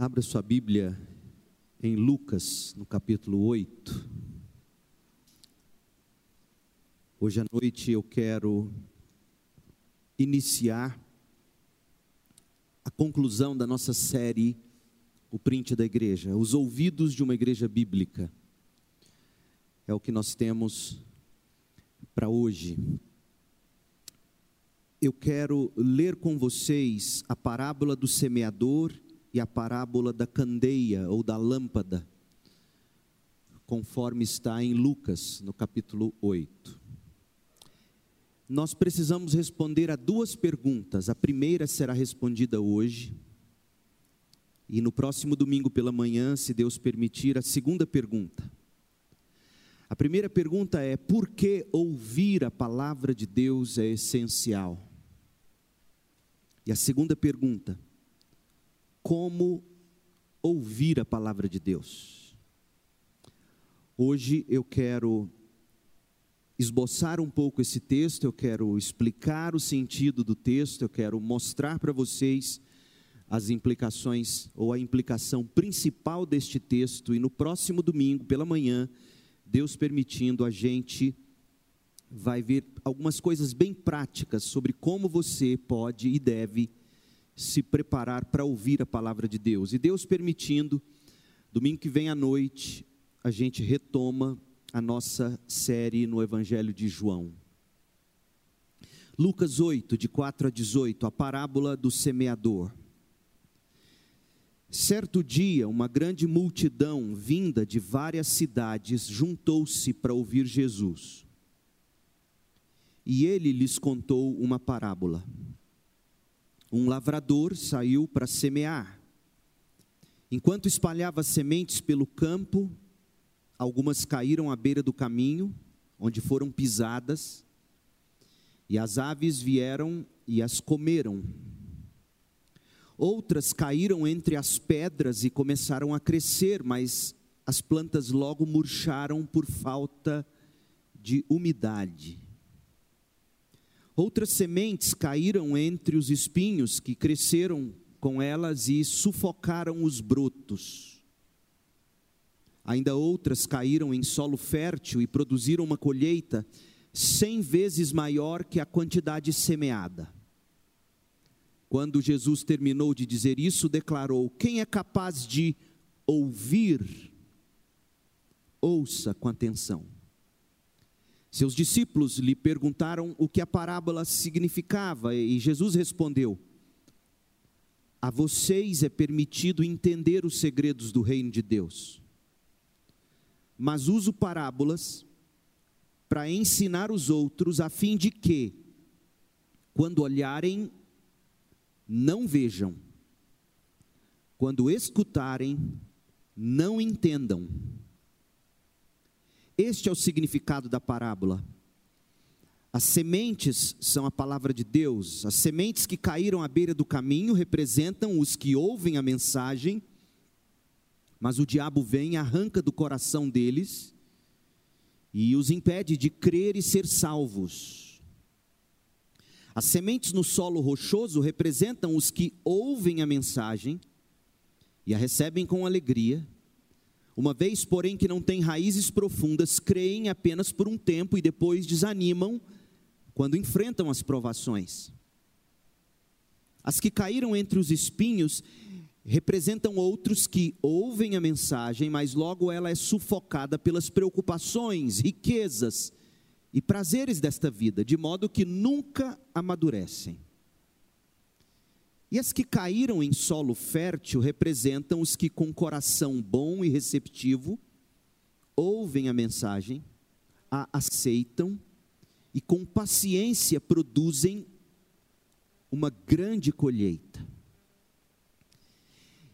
Abra sua Bíblia em Lucas, no capítulo 8. Hoje à noite eu quero iniciar a conclusão da nossa série O Print da Igreja, os ouvidos de uma igreja bíblica. É o que nós temos para hoje. Eu quero ler com vocês a parábola do semeador e a parábola da candeia ou da lâmpada, conforme está em Lucas, no capítulo 8. Nós precisamos responder a duas perguntas. A primeira será respondida hoje, e no próximo domingo pela manhã, se Deus permitir, a segunda pergunta. A primeira pergunta é: por que ouvir a palavra de Deus é essencial? E a segunda pergunta: como ouvir a palavra de Deus. Hoje eu quero esboçar um pouco esse texto, eu quero explicar o sentido do texto, eu quero mostrar para vocês as implicações ou a implicação principal deste texto e no próximo domingo pela manhã, Deus permitindo, a gente vai ver algumas coisas bem práticas sobre como você pode e deve se preparar para ouvir a palavra de Deus. E Deus permitindo, domingo que vem à noite, a gente retoma a nossa série no Evangelho de João. Lucas 8, de 4 a 18, a parábola do semeador. Certo dia, uma grande multidão vinda de várias cidades juntou-se para ouvir Jesus. E ele lhes contou uma parábola um lavrador saiu para semear. Enquanto espalhava sementes pelo campo, algumas caíram à beira do caminho, onde foram pisadas, e as aves vieram e as comeram. Outras caíram entre as pedras e começaram a crescer, mas as plantas logo murcharam por falta de umidade. Outras sementes caíram entre os espinhos que cresceram com elas e sufocaram os brotos. Ainda outras caíram em solo fértil e produziram uma colheita cem vezes maior que a quantidade semeada. Quando Jesus terminou de dizer isso, declarou: Quem é capaz de ouvir, ouça com atenção. Seus discípulos lhe perguntaram o que a parábola significava e Jesus respondeu: A vocês é permitido entender os segredos do reino de Deus, mas uso parábolas para ensinar os outros, a fim de que, quando olharem, não vejam, quando escutarem, não entendam este é o significado da parábola. As sementes são a palavra de Deus. As sementes que caíram à beira do caminho representam os que ouvem a mensagem, mas o diabo vem e arranca do coração deles e os impede de crer e ser salvos. As sementes no solo rochoso representam os que ouvem a mensagem e a recebem com alegria uma vez, porém, que não têm raízes profundas, creem apenas por um tempo e depois desanimam quando enfrentam as provações. As que caíram entre os espinhos representam outros que ouvem a mensagem, mas logo ela é sufocada pelas preocupações, riquezas e prazeres desta vida, de modo que nunca amadurecem. E as que caíram em solo fértil representam os que, com coração bom e receptivo, ouvem a mensagem, a aceitam e, com paciência, produzem uma grande colheita.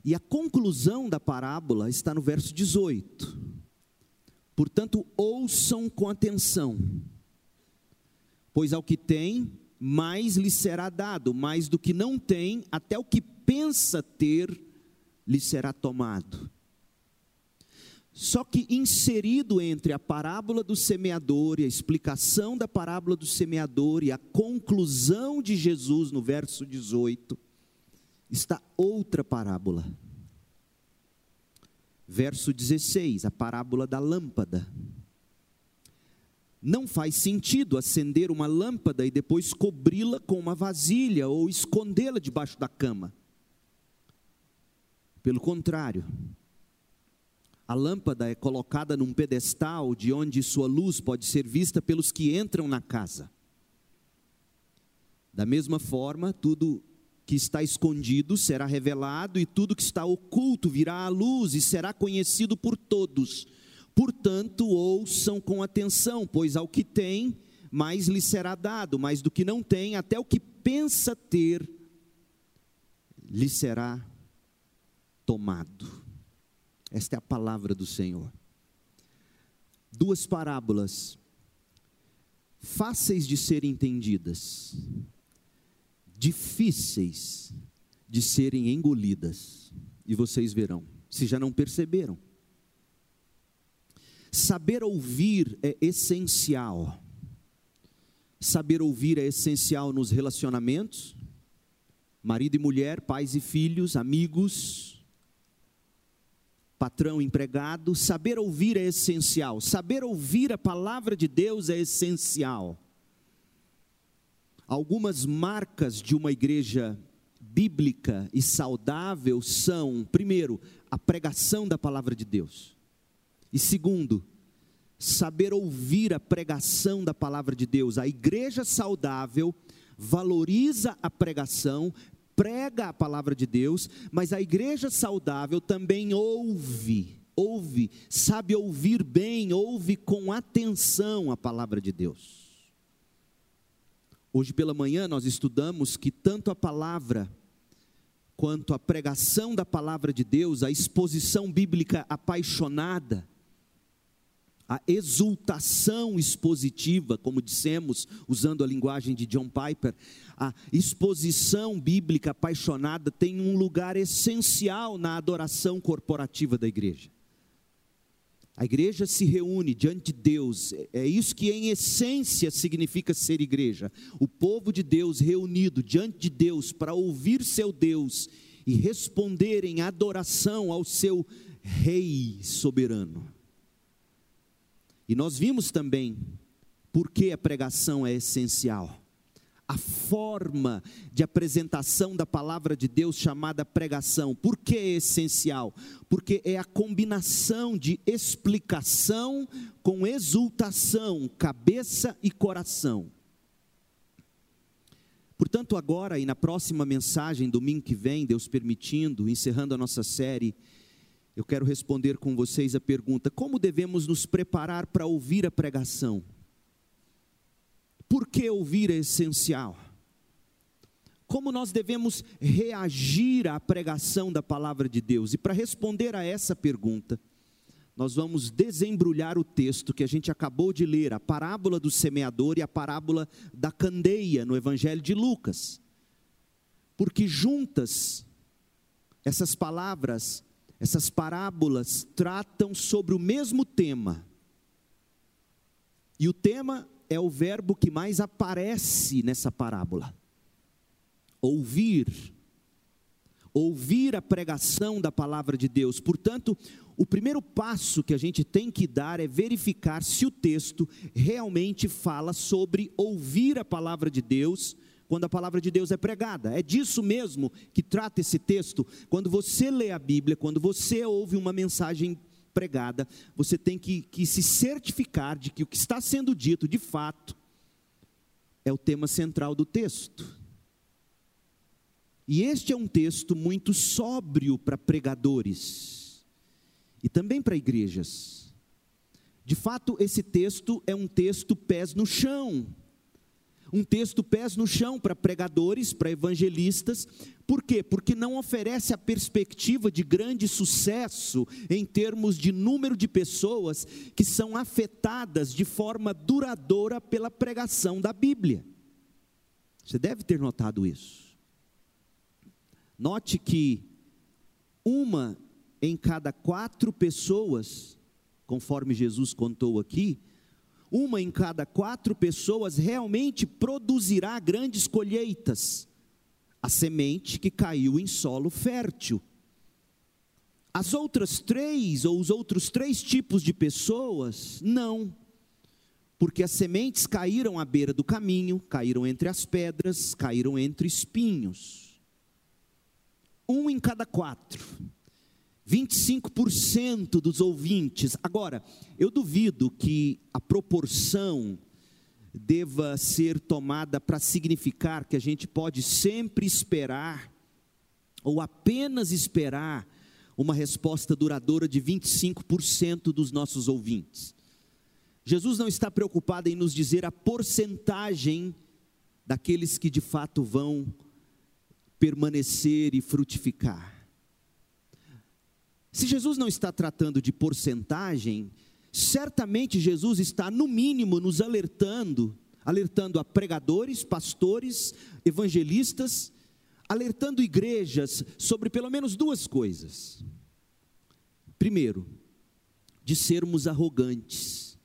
E a conclusão da parábola está no verso 18. Portanto, ouçam com atenção, pois ao que tem, mais lhe será dado, mais do que não tem, até o que pensa ter lhe será tomado. Só que inserido entre a parábola do semeador e a explicação da parábola do semeador e a conclusão de Jesus no verso 18, está outra parábola. Verso 16, a parábola da lâmpada. Não faz sentido acender uma lâmpada e depois cobri-la com uma vasilha ou escondê-la debaixo da cama. Pelo contrário, a lâmpada é colocada num pedestal de onde sua luz pode ser vista pelos que entram na casa. Da mesma forma, tudo que está escondido será revelado, e tudo que está oculto virá à luz e será conhecido por todos Portanto, ouçam com atenção, pois ao que tem, mais lhe será dado, mas do que não tem, até o que pensa ter, lhe será tomado. Esta é a palavra do Senhor. Duas parábolas, fáceis de serem entendidas, difíceis de serem engolidas, e vocês verão, se já não perceberam. Saber ouvir é essencial. Saber ouvir é essencial nos relacionamentos, marido e mulher, pais e filhos, amigos, patrão, empregado. Saber ouvir é essencial. Saber ouvir a palavra de Deus é essencial. Algumas marcas de uma igreja bíblica e saudável são, primeiro, a pregação da palavra de Deus. E segundo, saber ouvir a pregação da palavra de Deus. A igreja saudável valoriza a pregação, prega a palavra de Deus, mas a igreja saudável também ouve, ouve, sabe ouvir bem, ouve com atenção a palavra de Deus. Hoje pela manhã nós estudamos que tanto a palavra quanto a pregação da palavra de Deus, a exposição bíblica apaixonada, a exultação expositiva, como dissemos, usando a linguagem de John Piper, a exposição bíblica apaixonada tem um lugar essencial na adoração corporativa da igreja. A igreja se reúne diante de Deus, é isso que em essência significa ser igreja. O povo de Deus reunido diante de Deus para ouvir seu Deus e responder em adoração ao seu Rei soberano. E nós vimos também por que a pregação é essencial. A forma de apresentação da palavra de Deus chamada pregação, por que é essencial? Porque é a combinação de explicação com exultação, cabeça e coração. Portanto, agora e na próxima mensagem, domingo que vem, Deus permitindo, encerrando a nossa série, eu quero responder com vocês a pergunta: como devemos nos preparar para ouvir a pregação? Por que ouvir é essencial? Como nós devemos reagir à pregação da palavra de Deus? E para responder a essa pergunta, nós vamos desembrulhar o texto que a gente acabou de ler, a parábola do semeador e a parábola da candeia no Evangelho de Lucas. Porque juntas, essas palavras essas parábolas tratam sobre o mesmo tema. E o tema é o verbo que mais aparece nessa parábola: ouvir. Ouvir a pregação da palavra de Deus. Portanto, o primeiro passo que a gente tem que dar é verificar se o texto realmente fala sobre ouvir a palavra de Deus quando a palavra de Deus é pregada. É disso mesmo que trata esse texto. Quando você lê a Bíblia, quando você ouve uma mensagem pregada, você tem que, que se certificar de que o que está sendo dito, de fato, é o tema central do texto. E este é um texto muito sóbrio para pregadores e também para igrejas. De fato, esse texto é um texto pés no chão um texto pés no chão para pregadores, para evangelistas. Por quê? Porque não oferece a perspectiva de grande sucesso em termos de número de pessoas que são afetadas de forma duradoura pela pregação da Bíblia. Você deve ter notado isso. Note que uma em cada quatro pessoas, conforme Jesus contou aqui, uma em cada quatro pessoas realmente produzirá grandes colheitas. A semente que caiu em solo fértil. As outras três, ou os outros três tipos de pessoas, não. Porque as sementes caíram à beira do caminho, caíram entre as pedras, caíram entre espinhos. Um em cada quatro. 25% dos ouvintes. Agora, eu duvido que a proporção deva ser tomada para significar que a gente pode sempre esperar, ou apenas esperar, uma resposta duradoura de 25% dos nossos ouvintes. Jesus não está preocupado em nos dizer a porcentagem daqueles que de fato vão permanecer e frutificar. Se Jesus não está tratando de porcentagem, certamente Jesus está, no mínimo, nos alertando, alertando a pregadores, pastores, evangelistas, alertando igrejas sobre pelo menos duas coisas. Primeiro, de sermos arrogantes,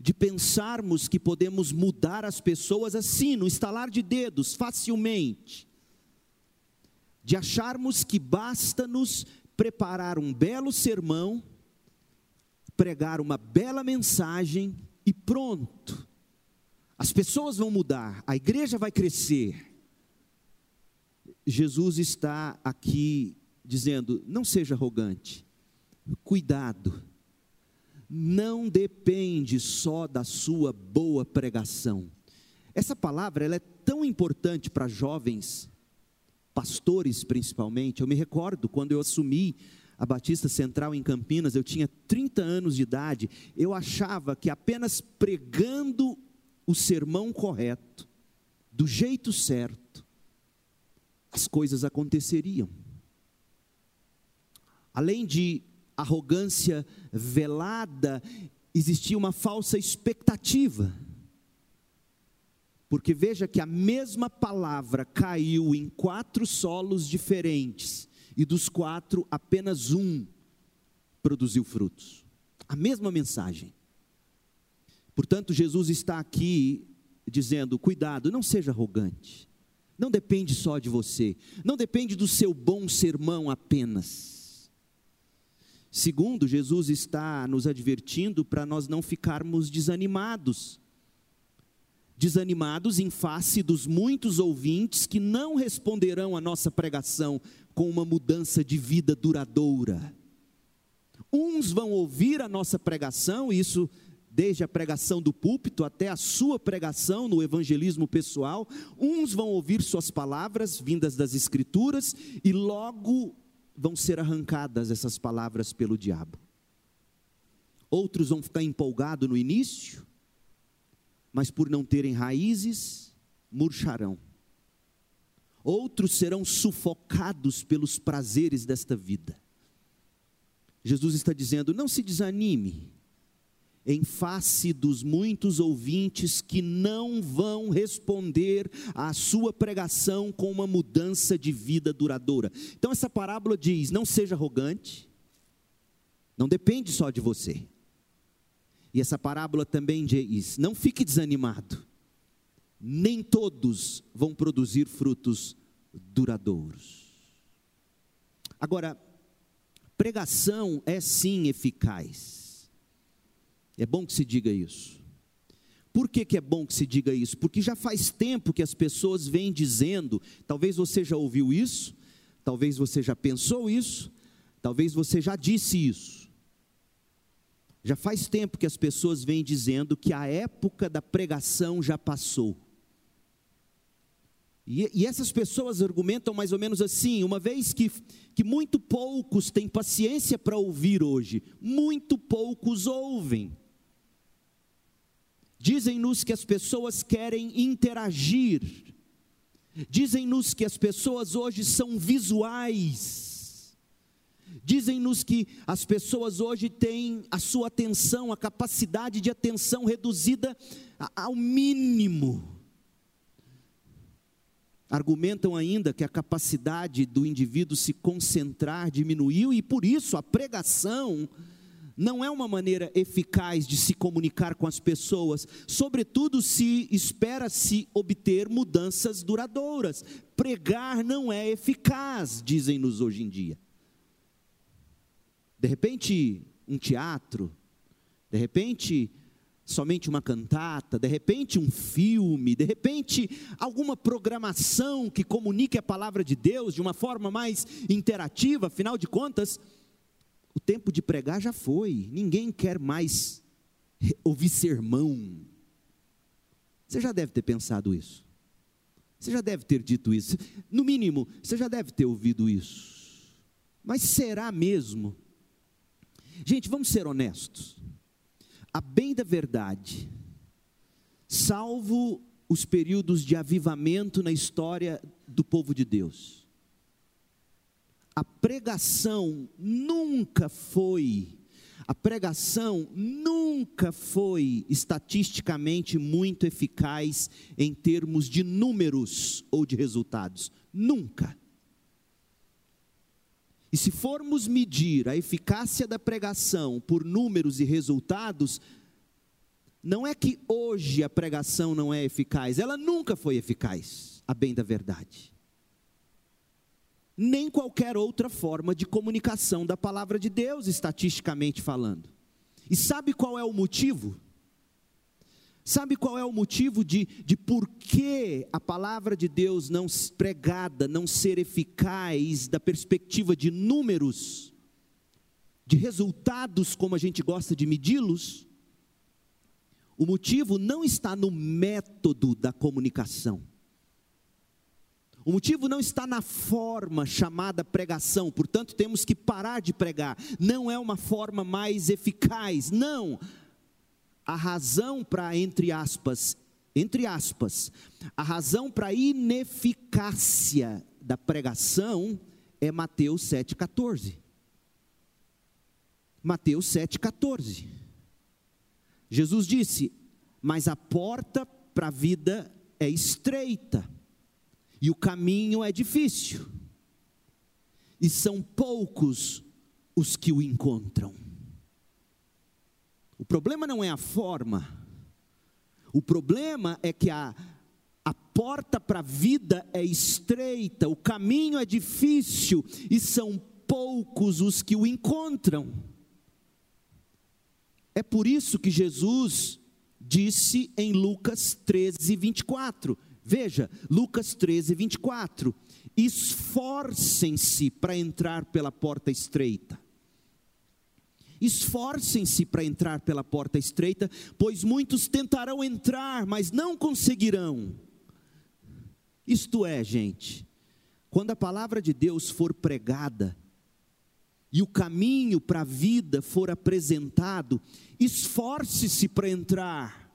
de pensarmos que podemos mudar as pessoas assim, no estalar de dedos, facilmente, de acharmos que basta-nos preparar um belo sermão, pregar uma bela mensagem e pronto. As pessoas vão mudar, a igreja vai crescer. Jesus está aqui dizendo: não seja arrogante, cuidado, não depende só da sua boa pregação. Essa palavra ela é tão importante para jovens pastores principalmente. Eu me recordo quando eu assumi a Batista Central em Campinas, eu tinha 30 anos de idade, eu achava que apenas pregando o sermão correto, do jeito certo, as coisas aconteceriam. Além de arrogância velada, existia uma falsa expectativa porque veja que a mesma palavra caiu em quatro solos diferentes, e dos quatro, apenas um produziu frutos. A mesma mensagem. Portanto, Jesus está aqui dizendo: cuidado, não seja arrogante. Não depende só de você, não depende do seu bom sermão apenas. Segundo, Jesus está nos advertindo para nós não ficarmos desanimados desanimados em face dos muitos ouvintes que não responderão à nossa pregação com uma mudança de vida duradoura. Uns vão ouvir a nossa pregação, isso desde a pregação do púlpito até a sua pregação no evangelismo pessoal, uns vão ouvir suas palavras vindas das Escrituras e logo vão ser arrancadas essas palavras pelo diabo. Outros vão ficar empolgados no início, mas por não terem raízes, murcharão. Outros serão sufocados pelos prazeres desta vida. Jesus está dizendo: não se desanime, em face dos muitos ouvintes que não vão responder à sua pregação com uma mudança de vida duradoura. Então, essa parábola diz: não seja arrogante, não depende só de você. E essa parábola também diz: não fique desanimado, nem todos vão produzir frutos duradouros. Agora, pregação é sim eficaz. É bom que se diga isso. Por que, que é bom que se diga isso? Porque já faz tempo que as pessoas vêm dizendo, talvez você já ouviu isso, talvez você já pensou isso, talvez você já disse isso já faz tempo que as pessoas vêm dizendo que a época da pregação já passou. E, e, essas pessoas argumentam mais ou menos assim: uma vez que, que muito poucos têm paciência para ouvir hoje, muito poucos ouvem. Dizem-nos que as pessoas querem interagir, dizem-nos que as pessoas hoje são visuais, Dizem-nos que as pessoas hoje têm a sua atenção, a capacidade de atenção reduzida ao mínimo. Argumentam ainda que a capacidade do indivíduo se concentrar diminuiu e por isso a pregação não é uma maneira eficaz de se comunicar com as pessoas, sobretudo se espera-se obter mudanças duradouras. Pregar não é eficaz, dizem-nos hoje em dia. De repente, um teatro, de repente, somente uma cantata, de repente um filme, de repente alguma programação que comunique a palavra de Deus de uma forma mais interativa, afinal de contas, o tempo de pregar já foi, ninguém quer mais ouvir sermão. Você já deve ter pensado isso. Você já deve ter dito isso. No mínimo, você já deve ter ouvido isso. Mas será mesmo? Gente, vamos ser honestos a bem da verdade, salvo os períodos de avivamento na história do povo de Deus, a pregação nunca foi, a pregação nunca foi estatisticamente muito eficaz em termos de números ou de resultados. Nunca. E se formos medir a eficácia da pregação por números e resultados, não é que hoje a pregação não é eficaz, ela nunca foi eficaz, a bem da verdade. Nem qualquer outra forma de comunicação da palavra de Deus, estatisticamente falando. E sabe qual é o motivo? Sabe qual é o motivo de, de por que a palavra de Deus não pregada, não ser eficaz da perspectiva de números, de resultados como a gente gosta de medi-los? O motivo não está no método da comunicação. O motivo não está na forma chamada pregação, portanto temos que parar de pregar. Não é uma forma mais eficaz, não a razão para, entre aspas, entre aspas, a razão para a ineficácia da pregação é Mateus 7,14. Mateus 7,14. Jesus disse: Mas a porta para a vida é estreita, e o caminho é difícil, e são poucos os que o encontram. O problema não é a forma, o problema é que a, a porta para a vida é estreita, o caminho é difícil e são poucos os que o encontram. É por isso que Jesus disse em Lucas 13, 24. Veja, Lucas 13, 24. Esforcem-se para entrar pela porta estreita. Esforcem-se para entrar pela porta estreita, pois muitos tentarão entrar, mas não conseguirão. Isto é, gente, quando a palavra de Deus for pregada, e o caminho para a vida for apresentado, esforce-se para entrar.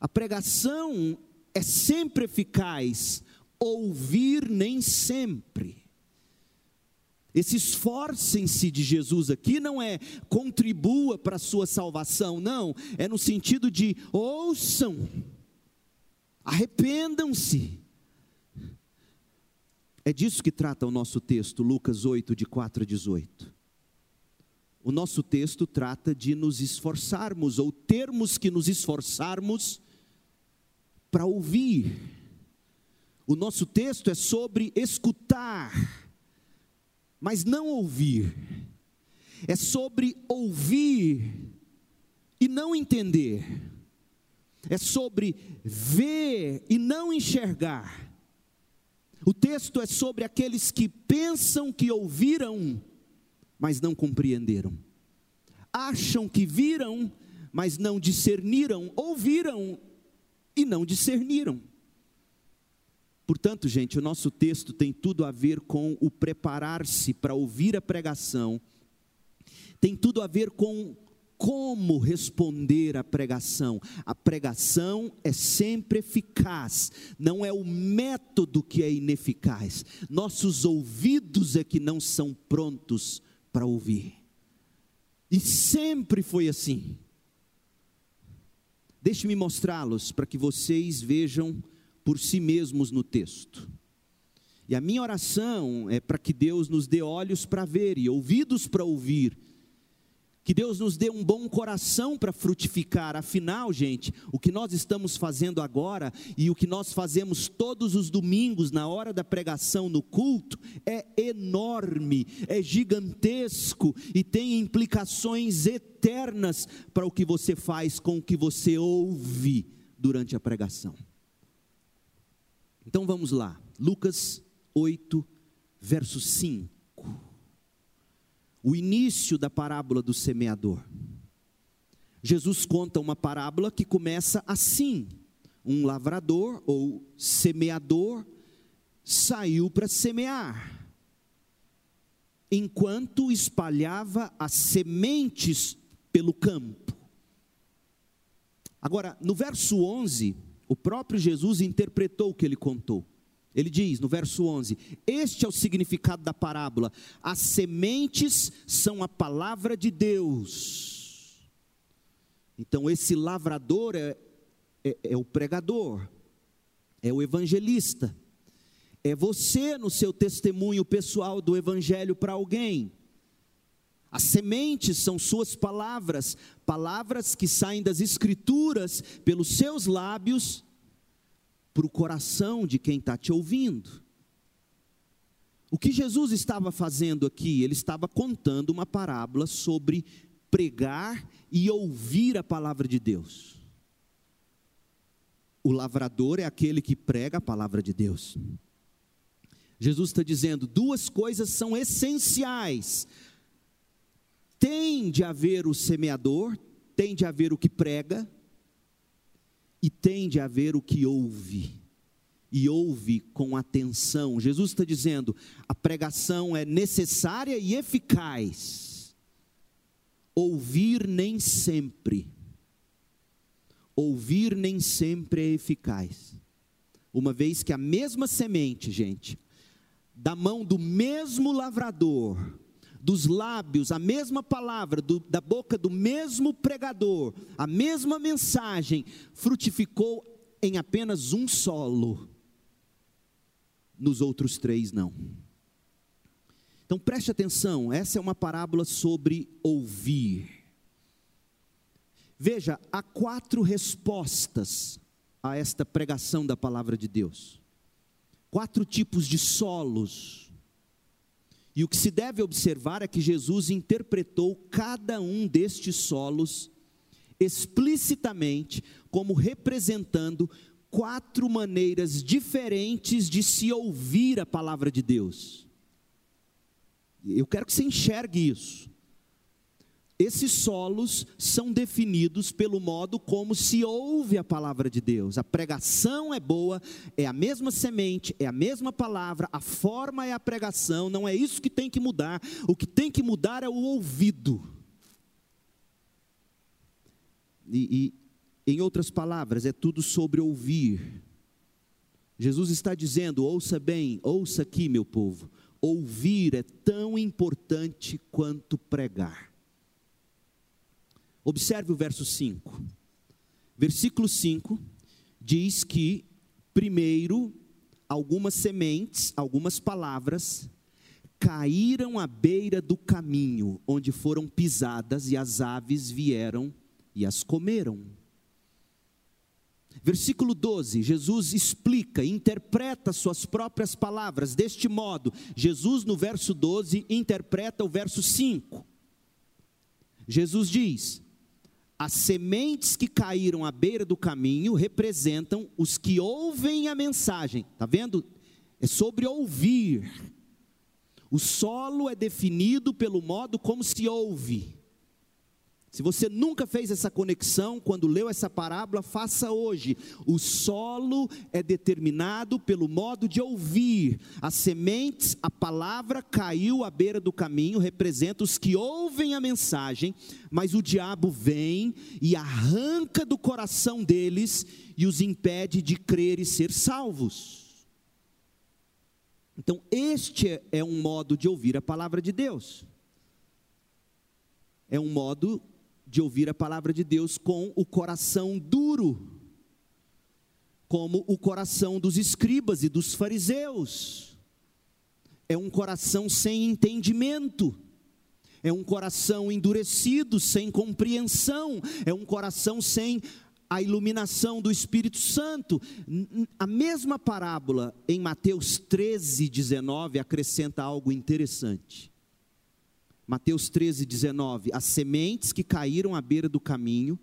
A pregação é sempre eficaz, ouvir nem sempre. Esse esforcem-se de Jesus aqui não é contribua para a sua salvação, não, é no sentido de ouçam, arrependam-se. É disso que trata o nosso texto, Lucas 8, de 4 a 18. O nosso texto trata de nos esforçarmos, ou termos que nos esforçarmos para ouvir. O nosso texto é sobre escutar mas não ouvir. É sobre ouvir e não entender. É sobre ver e não enxergar. O texto é sobre aqueles que pensam que ouviram, mas não compreenderam. Acham que viram, mas não discerniram. Ouviram e não discerniram. Portanto, gente, o nosso texto tem tudo a ver com o preparar-se para ouvir a pregação, tem tudo a ver com como responder à pregação. A pregação é sempre eficaz, não é o método que é ineficaz. Nossos ouvidos é que não são prontos para ouvir. E sempre foi assim. Deixe-me mostrá-los para que vocês vejam por si mesmos no texto. E a minha oração é para que Deus nos dê olhos para ver e ouvidos para ouvir, Que Deus nos dê um bom coração para frutificar. Afinal, gente, o que nós estamos fazendo agora e o que nós fazemos todos os domingos na hora da pregação no culto é enorme, é gigantesco e tem implicações eternas para o que você faz com o que você ouve durante a pregação. Então vamos lá, Lucas 8, verso 5 o início da parábola do semeador. Jesus conta uma parábola que começa assim: um lavrador ou semeador saiu para semear, enquanto espalhava as sementes pelo campo. Agora, no verso 11, o próprio Jesus interpretou o que ele contou. Ele diz no verso 11: Este é o significado da parábola. As sementes são a palavra de Deus. Então, esse lavrador é, é, é o pregador, é o evangelista, é você no seu testemunho pessoal do evangelho para alguém. As sementes são suas palavras, palavras que saem das Escrituras pelos seus lábios para o coração de quem está te ouvindo. O que Jesus estava fazendo aqui? Ele estava contando uma parábola sobre pregar e ouvir a palavra de Deus. O lavrador é aquele que prega a palavra de Deus. Jesus está dizendo: duas coisas são essenciais. Tem de haver o semeador, tem de haver o que prega, e tem de haver o que ouve, e ouve com atenção. Jesus está dizendo: a pregação é necessária e eficaz. Ouvir nem sempre. Ouvir nem sempre é eficaz. Uma vez que a mesma semente, gente, da mão do mesmo lavrador, dos lábios, a mesma palavra, do, da boca do mesmo pregador, a mesma mensagem, frutificou em apenas um solo, nos outros três não. Então preste atenção, essa é uma parábola sobre ouvir. Veja, há quatro respostas a esta pregação da palavra de Deus. Quatro tipos de solos e o que se deve observar é que Jesus interpretou cada um destes solos explicitamente como representando quatro maneiras diferentes de se ouvir a palavra de Deus. Eu quero que você enxergue isso. Esses solos são definidos pelo modo como se ouve a palavra de Deus. A pregação é boa, é a mesma semente, é a mesma palavra, a forma é a pregação, não é isso que tem que mudar. O que tem que mudar é o ouvido. E, e em outras palavras, é tudo sobre ouvir. Jesus está dizendo: ouça bem, ouça aqui, meu povo. Ouvir é tão importante quanto pregar. Observe o verso 5. Versículo 5 diz que, primeiro, algumas sementes, algumas palavras, caíram à beira do caminho, onde foram pisadas, e as aves vieram e as comeram. Versículo 12, Jesus explica, interpreta suas próprias palavras deste modo. Jesus, no verso 12, interpreta o verso 5. Jesus diz: as sementes que caíram à beira do caminho representam os que ouvem a mensagem. Está vendo? É sobre ouvir. O solo é definido pelo modo como se ouve. Se você nunca fez essa conexão quando leu essa parábola, faça hoje. O solo é determinado pelo modo de ouvir. As sementes, a palavra caiu à beira do caminho, representa os que ouvem a mensagem, mas o diabo vem e arranca do coração deles e os impede de crer e ser salvos. Então, este é um modo de ouvir a palavra de Deus. É um modo de ouvir a palavra de Deus com o coração duro, como o coração dos escribas e dos fariseus. É um coração sem entendimento. é um coração endurecido, sem compreensão, é um coração sem a iluminação do Espírito Santo. A mesma parábola em Mateus 13, 19 acrescenta algo interessante. Mateus 13, 19: As sementes que caíram à beira do caminho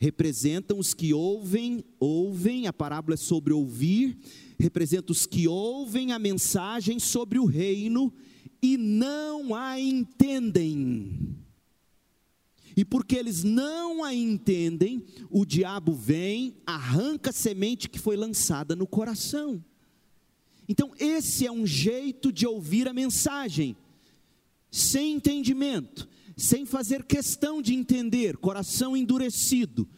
representam os que ouvem, ouvem, a parábola é sobre ouvir, representa os que ouvem a mensagem sobre o reino e não a entendem. E porque eles não a entendem, o diabo vem, arranca a semente que foi lançada no coração. Então, esse é um jeito de ouvir a mensagem, sem entendimento, sem fazer questão de entender, coração endurecido,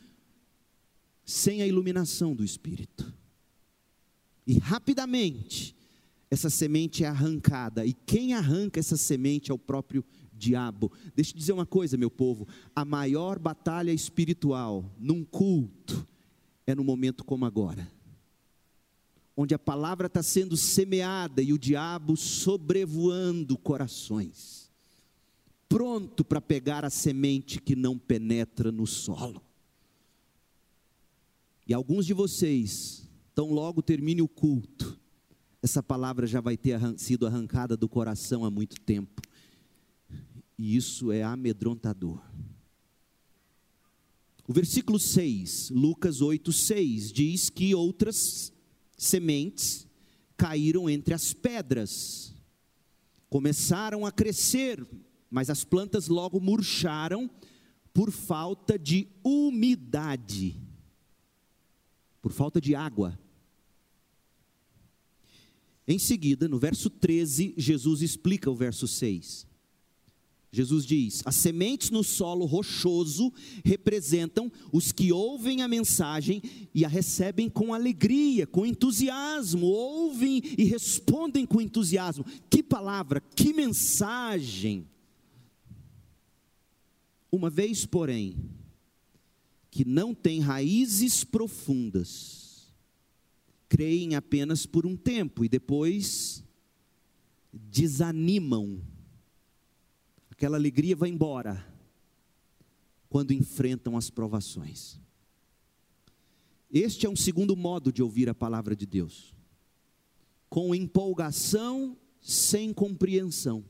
sem a iluminação do Espírito. E rapidamente, essa semente é arrancada, e quem arranca essa semente é o próprio diabo. Deixa eu dizer uma coisa, meu povo: a maior batalha espiritual num culto é no momento como agora, onde a palavra está sendo semeada e o diabo sobrevoando corações, pronto para pegar a semente que não penetra no solo. E alguns de vocês, tão logo termine o culto, essa palavra já vai ter sido arrancada do coração há muito tempo e isso é amedrontador. O versículo 6, Lucas 8, 6, diz que outras sementes caíram entre as pedras, começaram a crescer, mas as plantas logo murcharam por falta de umidade, por falta de água. Em seguida, no verso 13, Jesus explica o verso 6. Jesus diz: as sementes no solo rochoso representam os que ouvem a mensagem e a recebem com alegria, com entusiasmo, ouvem e respondem com entusiasmo. Que palavra, que mensagem! Uma vez, porém, que não tem raízes profundas, creem apenas por um tempo e depois desanimam. Aquela alegria vai embora quando enfrentam as provações. Este é um segundo modo de ouvir a palavra de Deus, com empolgação sem compreensão,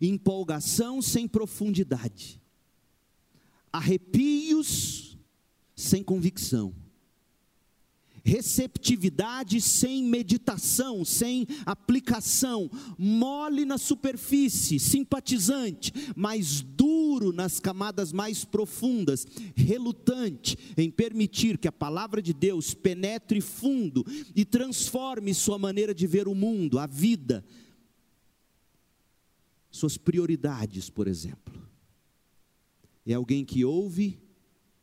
empolgação sem profundidade, arrepios sem convicção receptividade sem meditação, sem aplicação, mole na superfície, simpatizante, mas duro nas camadas mais profundas, relutante em permitir que a palavra de Deus penetre fundo e transforme sua maneira de ver o mundo, a vida, suas prioridades, por exemplo. É alguém que ouve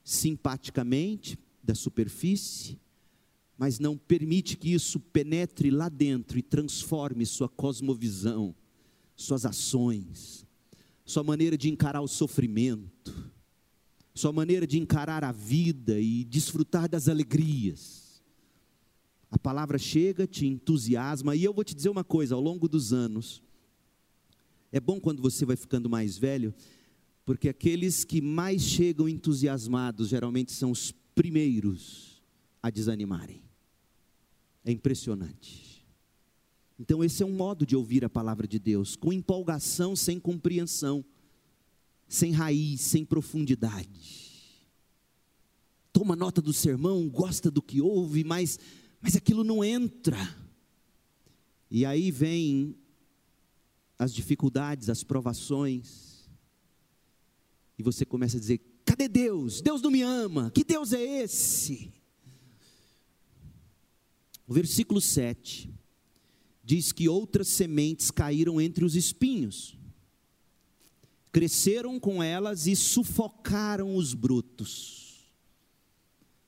simpaticamente da superfície, mas não permite que isso penetre lá dentro e transforme sua cosmovisão, suas ações, sua maneira de encarar o sofrimento, sua maneira de encarar a vida e desfrutar das alegrias. A palavra chega, te entusiasma, e eu vou te dizer uma coisa: ao longo dos anos, é bom quando você vai ficando mais velho, porque aqueles que mais chegam entusiasmados geralmente são os primeiros a desanimarem. É impressionante. Então, esse é um modo de ouvir a palavra de Deus, com empolgação, sem compreensão, sem raiz, sem profundidade. Toma nota do sermão, gosta do que ouve, mas, mas aquilo não entra. E aí vem as dificuldades, as provações, e você começa a dizer: cadê Deus? Deus não me ama, que Deus é esse? O versículo 7 diz que outras sementes caíram entre os espinhos, cresceram com elas e sufocaram os brutos.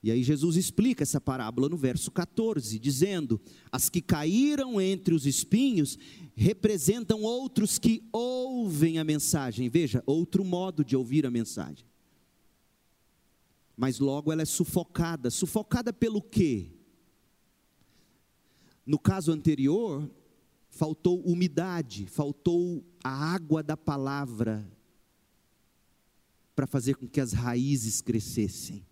E aí Jesus explica essa parábola no verso 14, dizendo: As que caíram entre os espinhos representam outros que ouvem a mensagem. Veja, outro modo de ouvir a mensagem. Mas logo ela é sufocada. Sufocada pelo quê? No caso anterior, faltou umidade, faltou a água da palavra para fazer com que as raízes crescessem.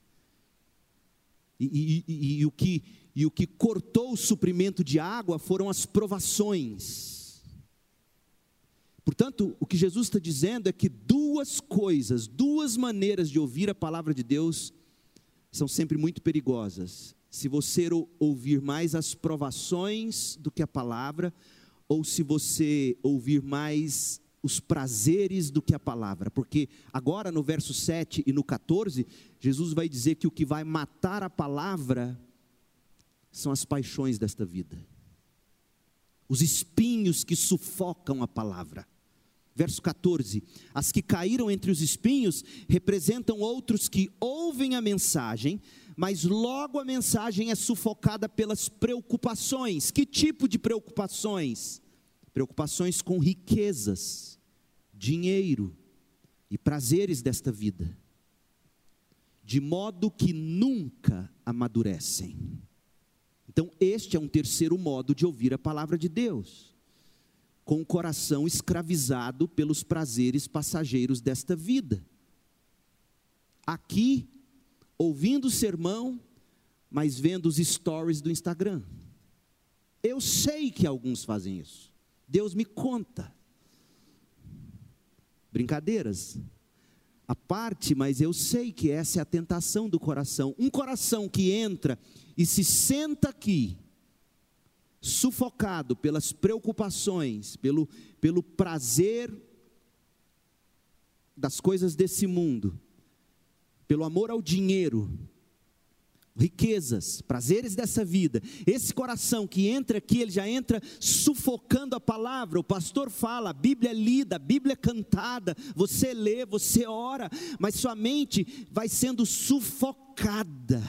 E, e, e, e, o que, e o que cortou o suprimento de água foram as provações. Portanto, o que Jesus está dizendo é que duas coisas, duas maneiras de ouvir a palavra de Deus são sempre muito perigosas. Se você ouvir mais as provações do que a palavra, ou se você ouvir mais os prazeres do que a palavra, porque agora no verso 7 e no 14, Jesus vai dizer que o que vai matar a palavra são as paixões desta vida, os espinhos que sufocam a palavra. Verso 14: As que caíram entre os espinhos representam outros que ouvem a mensagem, mas logo a mensagem é sufocada pelas preocupações. Que tipo de preocupações? Preocupações com riquezas, dinheiro e prazeres desta vida, de modo que nunca amadurecem. Então, este é um terceiro modo de ouvir a palavra de Deus, com o coração escravizado pelos prazeres passageiros desta vida. Aqui, ouvindo o sermão, mas vendo os stories do Instagram. Eu sei que alguns fazem isso. Deus me conta. Brincadeiras a parte, mas eu sei que essa é a tentação do coração. Um coração que entra e se senta aqui, sufocado pelas preocupações, pelo, pelo prazer das coisas desse mundo, pelo amor ao dinheiro, riquezas, prazeres dessa vida. Esse coração que entra aqui, ele já entra sufocando a palavra. O pastor fala, a Bíblia é lida, a Bíblia é cantada, você lê, você ora, mas sua mente vai sendo sufocada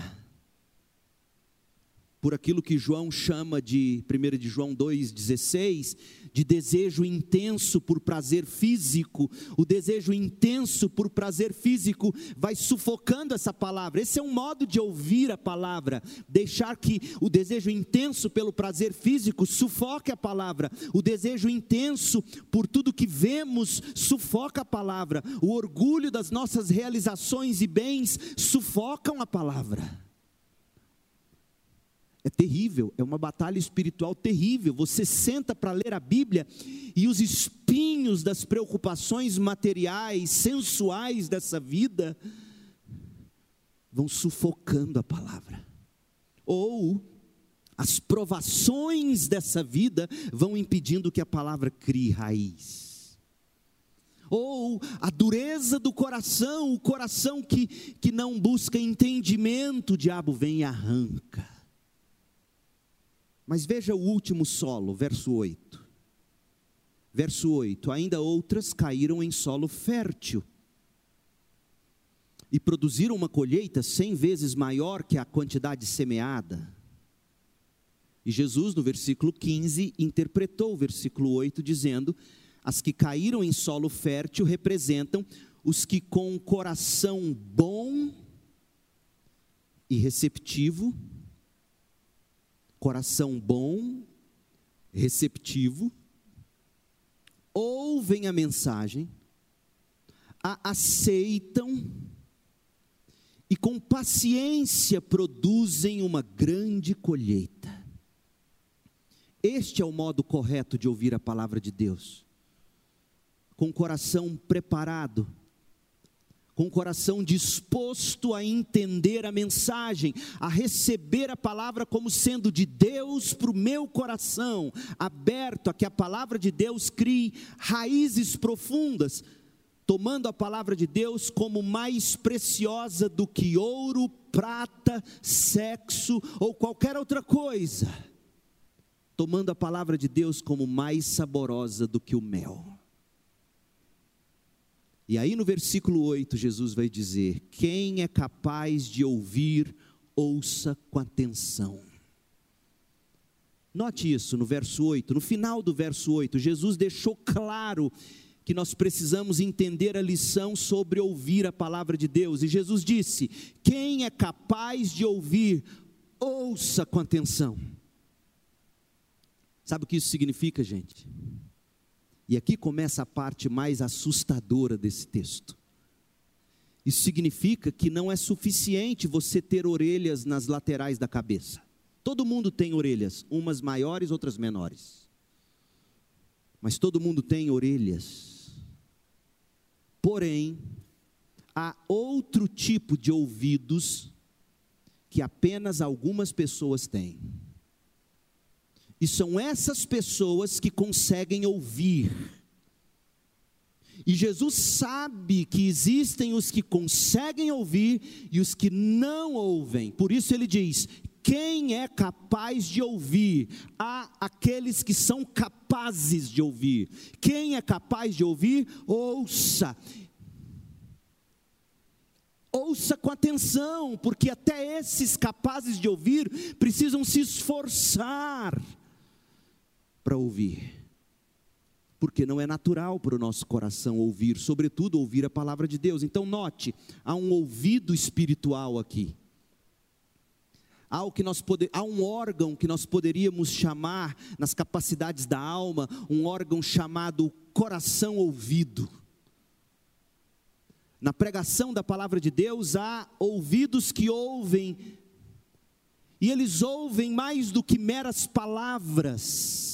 por aquilo que João chama de 1 de João 2,16, de desejo intenso por prazer físico. O desejo intenso por prazer físico vai sufocando essa palavra. Esse é um modo de ouvir a palavra, deixar que o desejo intenso pelo prazer físico sufoque a palavra. O desejo intenso por tudo que vemos sufoca a palavra. O orgulho das nossas realizações e bens sufocam a palavra. É terrível, é uma batalha espiritual terrível. Você senta para ler a Bíblia e os espinhos das preocupações materiais, sensuais dessa vida vão sufocando a palavra. Ou as provações dessa vida vão impedindo que a palavra crie raiz. Ou a dureza do coração, o coração que, que não busca entendimento, o diabo vem e arranca. Mas veja o último solo, verso 8. Verso 8: Ainda outras caíram em solo fértil e produziram uma colheita cem vezes maior que a quantidade semeada. E Jesus, no versículo 15, interpretou o versículo 8, dizendo: As que caíram em solo fértil representam os que com um coração bom e receptivo coração bom, receptivo, ouvem a mensagem, a aceitam e com paciência produzem uma grande colheita. Este é o modo correto de ouvir a palavra de Deus. Com o coração preparado, com o coração disposto a entender a mensagem, a receber a palavra como sendo de Deus para o meu coração, aberto a que a palavra de Deus crie raízes profundas, tomando a palavra de Deus como mais preciosa do que ouro, prata, sexo ou qualquer outra coisa, tomando a palavra de Deus como mais saborosa do que o mel. E aí no versículo 8, Jesus vai dizer: Quem é capaz de ouvir, ouça com atenção. Note isso no verso 8, no final do verso 8, Jesus deixou claro que nós precisamos entender a lição sobre ouvir a palavra de Deus. E Jesus disse: Quem é capaz de ouvir, ouça com atenção. Sabe o que isso significa, gente? E aqui começa a parte mais assustadora desse texto. Isso significa que não é suficiente você ter orelhas nas laterais da cabeça. Todo mundo tem orelhas, umas maiores, outras menores. Mas todo mundo tem orelhas. Porém, há outro tipo de ouvidos que apenas algumas pessoas têm. E são essas pessoas que conseguem ouvir e Jesus sabe que existem os que conseguem ouvir e os que não ouvem. Por isso ele diz: quem é capaz de ouvir? Há aqueles que são capazes de ouvir. Quem é capaz de ouvir, ouça. Ouça com atenção, porque até esses capazes de ouvir precisam se esforçar para ouvir porque não é natural para o nosso coração ouvir, sobretudo ouvir a palavra de Deus. Então, note, há um ouvido espiritual aqui. Há, que nós poder, há um órgão que nós poderíamos chamar, nas capacidades da alma, um órgão chamado coração ouvido. Na pregação da palavra de Deus, há ouvidos que ouvem, e eles ouvem mais do que meras palavras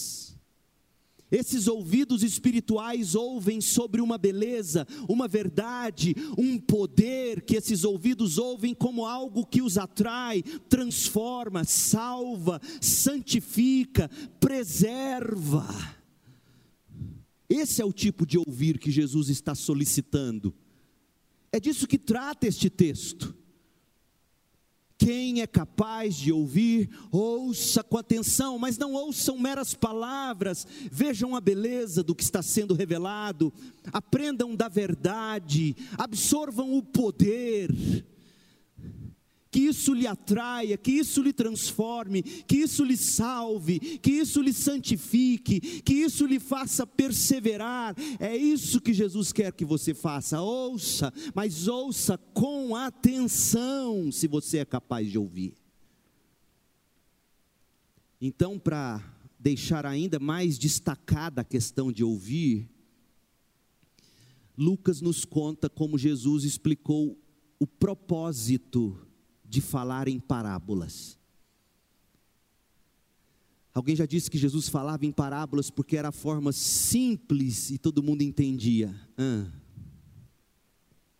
esses ouvidos espirituais ouvem sobre uma beleza, uma verdade, um poder que esses ouvidos ouvem como algo que os atrai, transforma, salva, santifica, preserva. Esse é o tipo de ouvir que Jesus está solicitando. É disso que trata este texto. Quem é capaz de ouvir, ouça com atenção, mas não ouçam meras palavras, vejam a beleza do que está sendo revelado, aprendam da verdade, absorvam o poder que isso lhe atraia, que isso lhe transforme, que isso lhe salve, que isso lhe santifique, que isso lhe faça perseverar. É isso que Jesus quer que você faça. Ouça, mas ouça com atenção, se você é capaz de ouvir. Então, para deixar ainda mais destacada a questão de ouvir, Lucas nos conta como Jesus explicou o propósito de falar em parábolas. Alguém já disse que Jesus falava em parábolas porque era a forma simples e todo mundo entendia. Ah,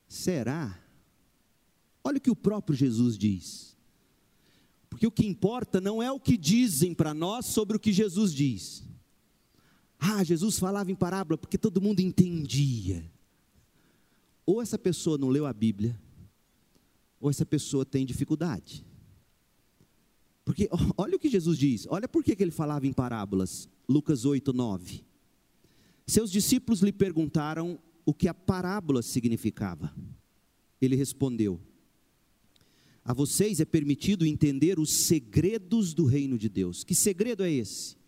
será? Olha o que o próprio Jesus diz. Porque o que importa não é o que dizem para nós sobre o que Jesus diz. Ah, Jesus falava em parábola porque todo mundo entendia. Ou essa pessoa não leu a Bíblia, ou essa pessoa tem dificuldade. Porque olha o que Jesus diz, olha por que ele falava em parábolas, Lucas 8, 9. Seus discípulos lhe perguntaram o que a parábola significava. Ele respondeu: A vocês é permitido entender os segredos do reino de Deus. Que segredo é esse?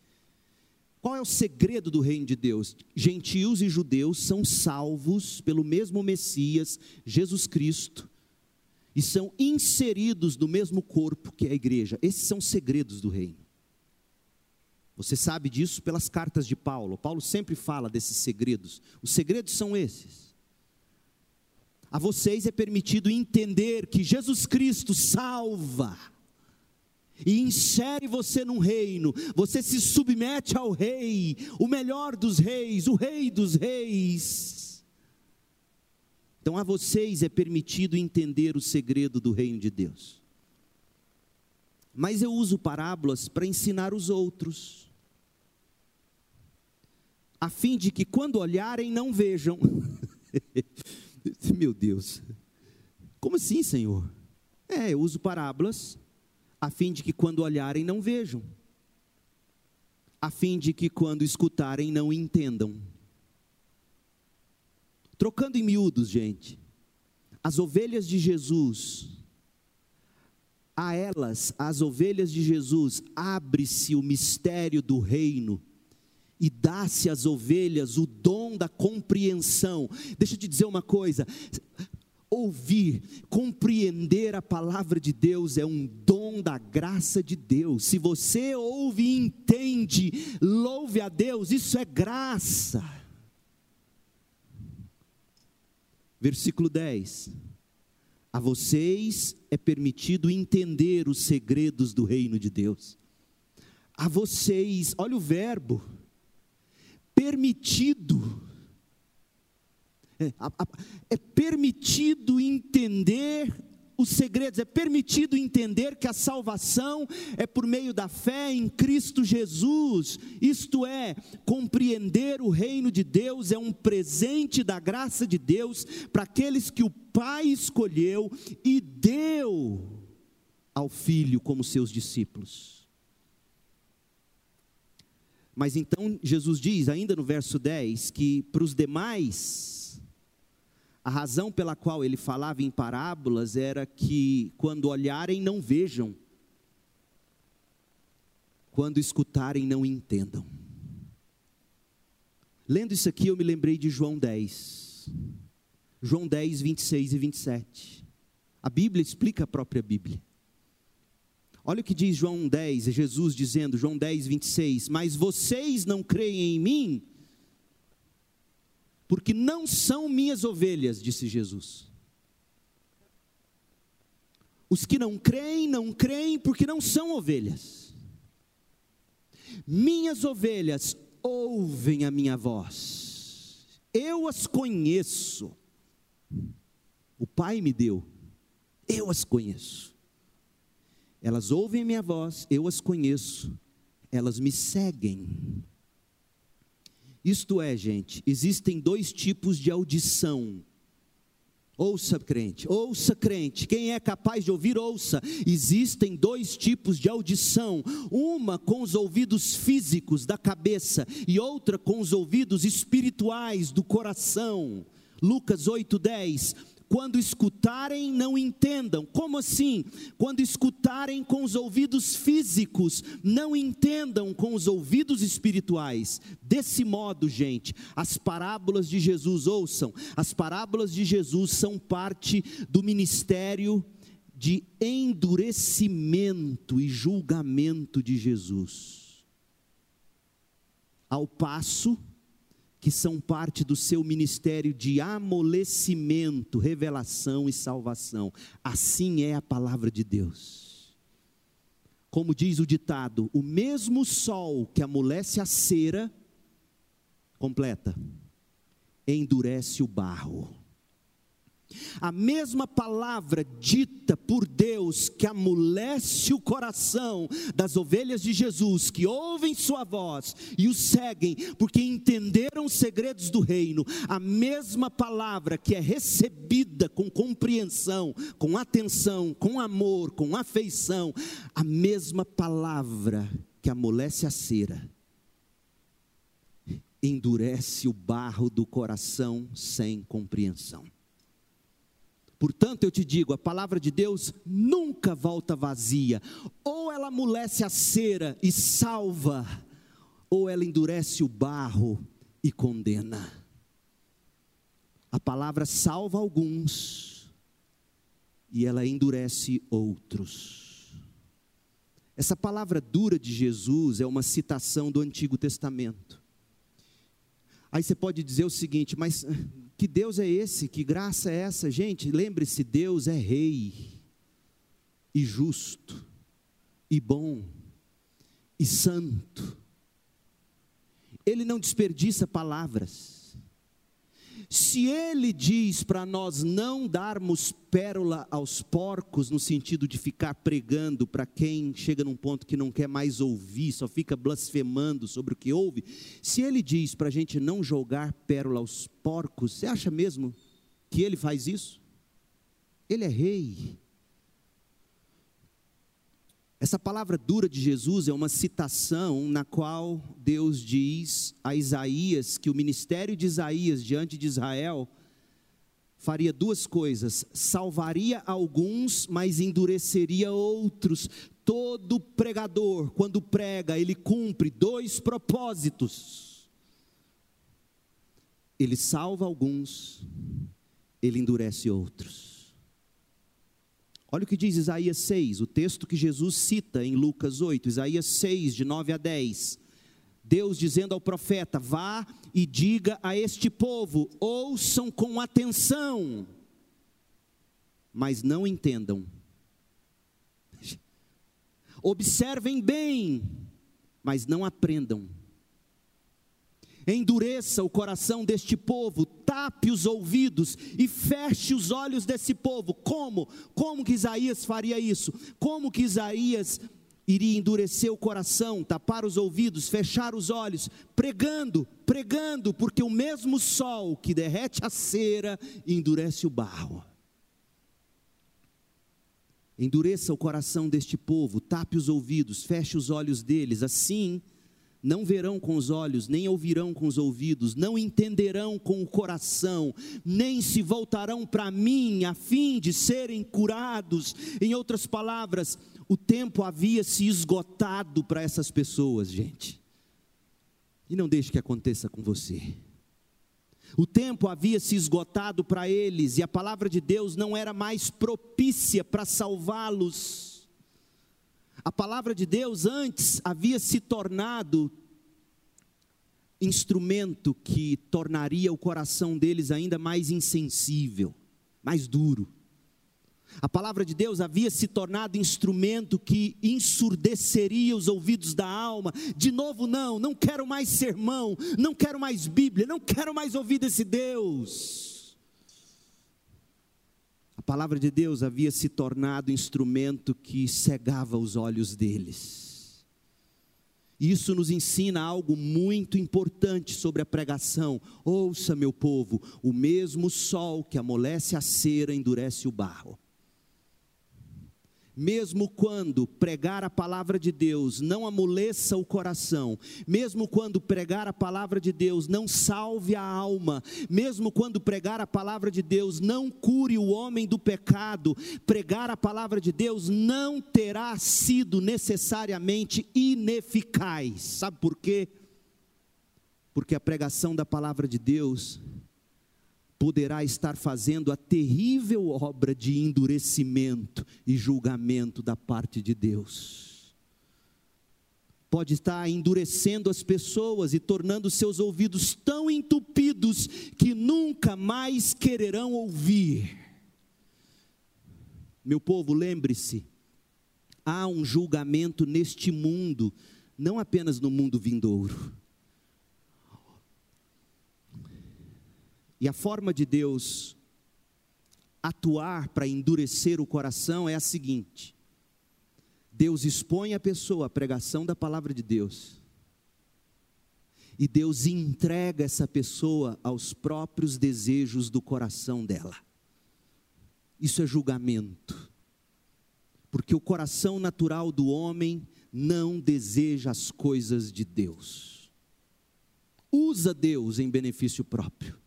Qual é o segredo do reino de Deus? Gentios e judeus são salvos pelo mesmo Messias, Jesus Cristo, e são inseridos no mesmo corpo que é a igreja. Esses são segredos do reino. Você sabe disso pelas cartas de Paulo. Paulo sempre fala desses segredos. Os segredos são esses. A vocês é permitido entender que Jesus Cristo salva e insere você num reino, você se submete ao rei, o melhor dos reis, o rei dos reis. Então a vocês é permitido entender o segredo do reino de Deus. Mas eu uso parábolas para ensinar os outros, a fim de que quando olharem não vejam. Meu Deus, como assim, Senhor? É, eu uso parábolas a fim de que quando olharem não vejam, a fim de que quando escutarem não entendam. Trocando em miúdos, gente, as ovelhas de Jesus, a elas, as ovelhas de Jesus, abre-se o mistério do reino e dá-se às ovelhas o dom da compreensão. Deixa eu te dizer uma coisa: ouvir, compreender a palavra de Deus é um dom da graça de Deus. Se você ouve e entende, logo ouve a Deus, isso é graça. Versículo 10. A vocês é permitido entender os segredos do reino de Deus. A vocês, olha o verbo, permitido. É, é permitido entender os segredos, é permitido entender que a salvação é por meio da fé em Cristo Jesus, isto é, compreender o reino de Deus é um presente da graça de Deus para aqueles que o Pai escolheu e deu ao Filho como seus discípulos. Mas então Jesus diz, ainda no verso 10, que para os demais, a razão pela qual ele falava em parábolas era que quando olharem não vejam, quando escutarem não entendam. Lendo isso aqui, eu me lembrei de João 10. João 10, 26 e 27. A Bíblia explica a própria Bíblia. Olha o que diz João 10, é Jesus dizendo, João 10, 26. Mas vocês não creem em mim, porque não são minhas ovelhas, disse Jesus. Os que não creem, não creem porque não são ovelhas. Minhas ovelhas ouvem a minha voz, eu as conheço. O Pai me deu, eu as conheço. Elas ouvem minha voz, eu as conheço, elas me seguem. Isto é, gente, existem dois tipos de audição. Ouça, crente, ouça, crente. Quem é capaz de ouvir, ouça. Existem dois tipos de audição: uma com os ouvidos físicos da cabeça e outra com os ouvidos espirituais do coração. Lucas 8:10 quando escutarem, não entendam. Como assim? Quando escutarem com os ouvidos físicos, não entendam com os ouvidos espirituais. Desse modo, gente, as parábolas de Jesus, ouçam, as parábolas de Jesus são parte do ministério de endurecimento e julgamento de Jesus. Ao passo que são parte do seu ministério de amolecimento, revelação e salvação. Assim é a palavra de Deus. Como diz o ditado, o mesmo sol que amolece a cera, completa, endurece o barro. A mesma palavra dita por Deus que amolece o coração das ovelhas de Jesus, que ouvem Sua voz e o seguem, porque entenderam os segredos do reino, a mesma palavra que é recebida com compreensão, com atenção, com amor, com afeição, a mesma palavra que amolece a cera, endurece o barro do coração sem compreensão. Portanto, eu te digo: a palavra de Deus nunca volta vazia. Ou ela amolece a cera e salva, ou ela endurece o barro e condena. A palavra salva alguns e ela endurece outros. Essa palavra dura de Jesus é uma citação do Antigo Testamento. Aí você pode dizer o seguinte, mas que Deus é esse? Que graça é essa? Gente, lembre-se: Deus é rei, e justo, e bom, e santo. Ele não desperdiça palavras. Se ele diz para nós não darmos pérola aos porcos, no sentido de ficar pregando para quem chega num ponto que não quer mais ouvir, só fica blasfemando sobre o que ouve, se ele diz para a gente não jogar pérola aos porcos, você acha mesmo que ele faz isso? Ele é rei, essa palavra dura de Jesus é uma citação na qual Deus diz a Isaías que o ministério de Isaías diante de Israel faria duas coisas: salvaria alguns, mas endureceria outros. Todo pregador, quando prega, ele cumpre dois propósitos. Ele salva alguns, ele endurece outros. Olha o que diz Isaías 6, o texto que Jesus cita em Lucas 8, Isaías 6, de 9 a 10. Deus dizendo ao profeta: Vá e diga a este povo: ouçam com atenção, mas não entendam. Observem bem, mas não aprendam. Endureça o coração deste povo, tape os ouvidos e feche os olhos desse povo. Como? Como que Isaías faria isso? Como que Isaías iria endurecer o coração, tapar os ouvidos, fechar os olhos, pregando, pregando, porque o mesmo sol que derrete a cera endurece o barro. Endureça o coração deste povo, tape os ouvidos, feche os olhos deles, assim não verão com os olhos, nem ouvirão com os ouvidos, não entenderão com o coração, nem se voltarão para mim a fim de serem curados. Em outras palavras, o tempo havia se esgotado para essas pessoas, gente. E não deixe que aconteça com você. O tempo havia se esgotado para eles e a palavra de Deus não era mais propícia para salvá-los. A palavra de Deus antes havia se tornado instrumento que tornaria o coração deles ainda mais insensível, mais duro. A palavra de Deus havia se tornado instrumento que ensurdeceria os ouvidos da alma. De novo, não, não quero mais sermão, não quero mais Bíblia, não quero mais ouvir desse Deus. Palavra de Deus havia se tornado instrumento que cegava os olhos deles. Isso nos ensina algo muito importante sobre a pregação. Ouça, meu povo, o mesmo sol que amolece a cera endurece o barro mesmo quando pregar a palavra de Deus não amoleça o coração, mesmo quando pregar a palavra de Deus não salve a alma, mesmo quando pregar a palavra de Deus não cure o homem do pecado, pregar a palavra de Deus não terá sido necessariamente ineficaz. Sabe por quê? Porque a pregação da palavra de Deus poderá estar fazendo a terrível obra de endurecimento e julgamento da parte de Deus. Pode estar endurecendo as pessoas e tornando seus ouvidos tão entupidos que nunca mais quererão ouvir. Meu povo, lembre-se, há um julgamento neste mundo, não apenas no mundo vindouro E a forma de Deus atuar para endurecer o coração é a seguinte: Deus expõe a pessoa à pregação da palavra de Deus, e Deus entrega essa pessoa aos próprios desejos do coração dela. Isso é julgamento, porque o coração natural do homem não deseja as coisas de Deus, usa Deus em benefício próprio.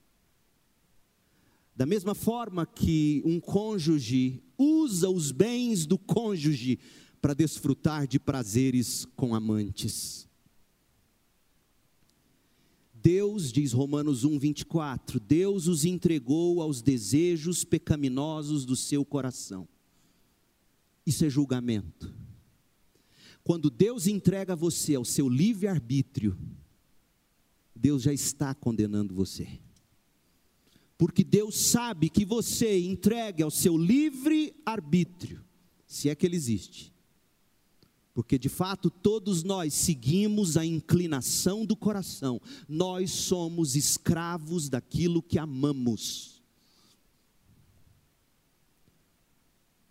Da mesma forma que um cônjuge usa os bens do cônjuge para desfrutar de prazeres com amantes. Deus, diz Romanos 1, 24, Deus os entregou aos desejos pecaminosos do seu coração. Isso é julgamento. Quando Deus entrega você ao seu livre-arbítrio, Deus já está condenando você porque Deus sabe que você entregue ao seu livre arbítrio, se é que ele existe. Porque de fato todos nós seguimos a inclinação do coração, nós somos escravos daquilo que amamos.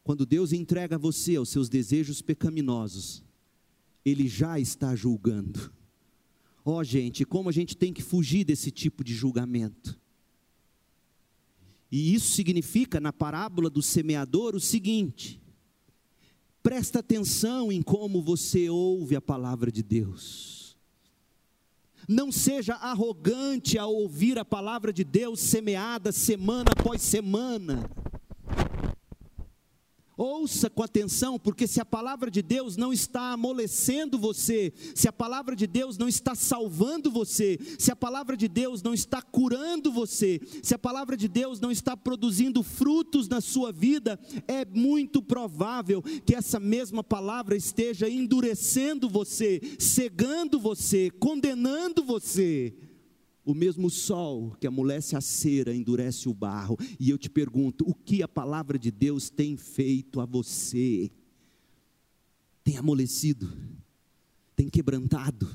Quando Deus entrega você aos seus desejos pecaminosos, Ele já está julgando. Ó oh, gente, como a gente tem que fugir desse tipo de julgamento. E isso significa, na parábola do semeador, o seguinte: presta atenção em como você ouve a palavra de Deus. Não seja arrogante ao ouvir a palavra de Deus semeada semana após semana. Ouça com atenção, porque se a palavra de Deus não está amolecendo você, se a palavra de Deus não está salvando você, se a palavra de Deus não está curando você, se a palavra de Deus não está produzindo frutos na sua vida, é muito provável que essa mesma palavra esteja endurecendo você, cegando você, condenando você. O mesmo sol que amolece a cera endurece o barro. E eu te pergunto: o que a palavra de Deus tem feito a você? Tem amolecido? Tem quebrantado?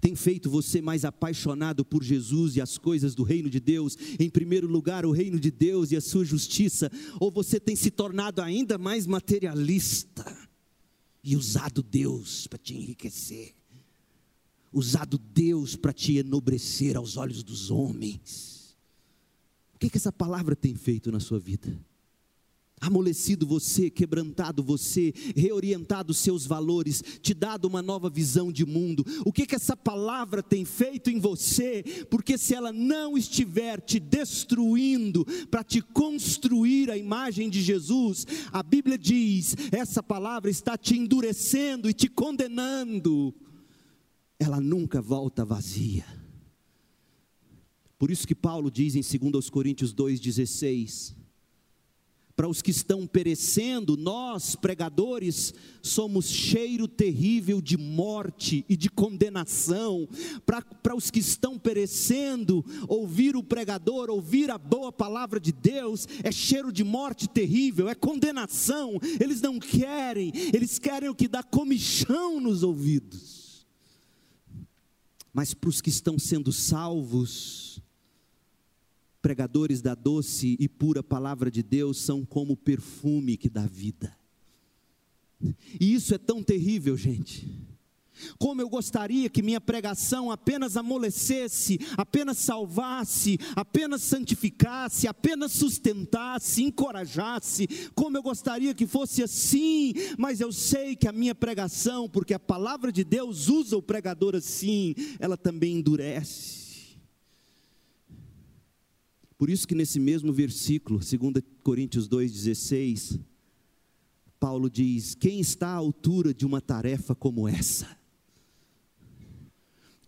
Tem feito você mais apaixonado por Jesus e as coisas do reino de Deus? Em primeiro lugar, o reino de Deus e a sua justiça? Ou você tem se tornado ainda mais materialista e usado Deus para te enriquecer? Usado Deus para te enobrecer aos olhos dos homens. O que, que essa palavra tem feito na sua vida? amolecido você, quebrantado você, reorientado seus valores, te dado uma nova visão de mundo. O que que essa palavra tem feito em você? Porque se ela não estiver te destruindo para te construir a imagem de Jesus, a Bíblia diz, essa palavra está te endurecendo e te condenando ela nunca volta vazia. Por isso que Paulo diz em 2 Coríntios 2,16: para os que estão perecendo, nós, pregadores, somos cheiro terrível de morte e de condenação. Para, para os que estão perecendo, ouvir o pregador, ouvir a boa palavra de Deus, é cheiro de morte terrível, é condenação. Eles não querem, eles querem o que dá comichão nos ouvidos mas para os que estão sendo salvos, pregadores da doce e pura palavra de Deus são como perfume que dá vida. E isso é tão terrível, gente como eu gostaria que minha pregação apenas amolecesse, apenas salvasse, apenas santificasse, apenas sustentasse, encorajasse. Como eu gostaria que fosse assim, mas eu sei que a minha pregação, porque a palavra de Deus usa o pregador assim, ela também endurece. Por isso que nesse mesmo versículo, 2 Coríntios 2,16, Paulo diz: Quem está à altura de uma tarefa como essa?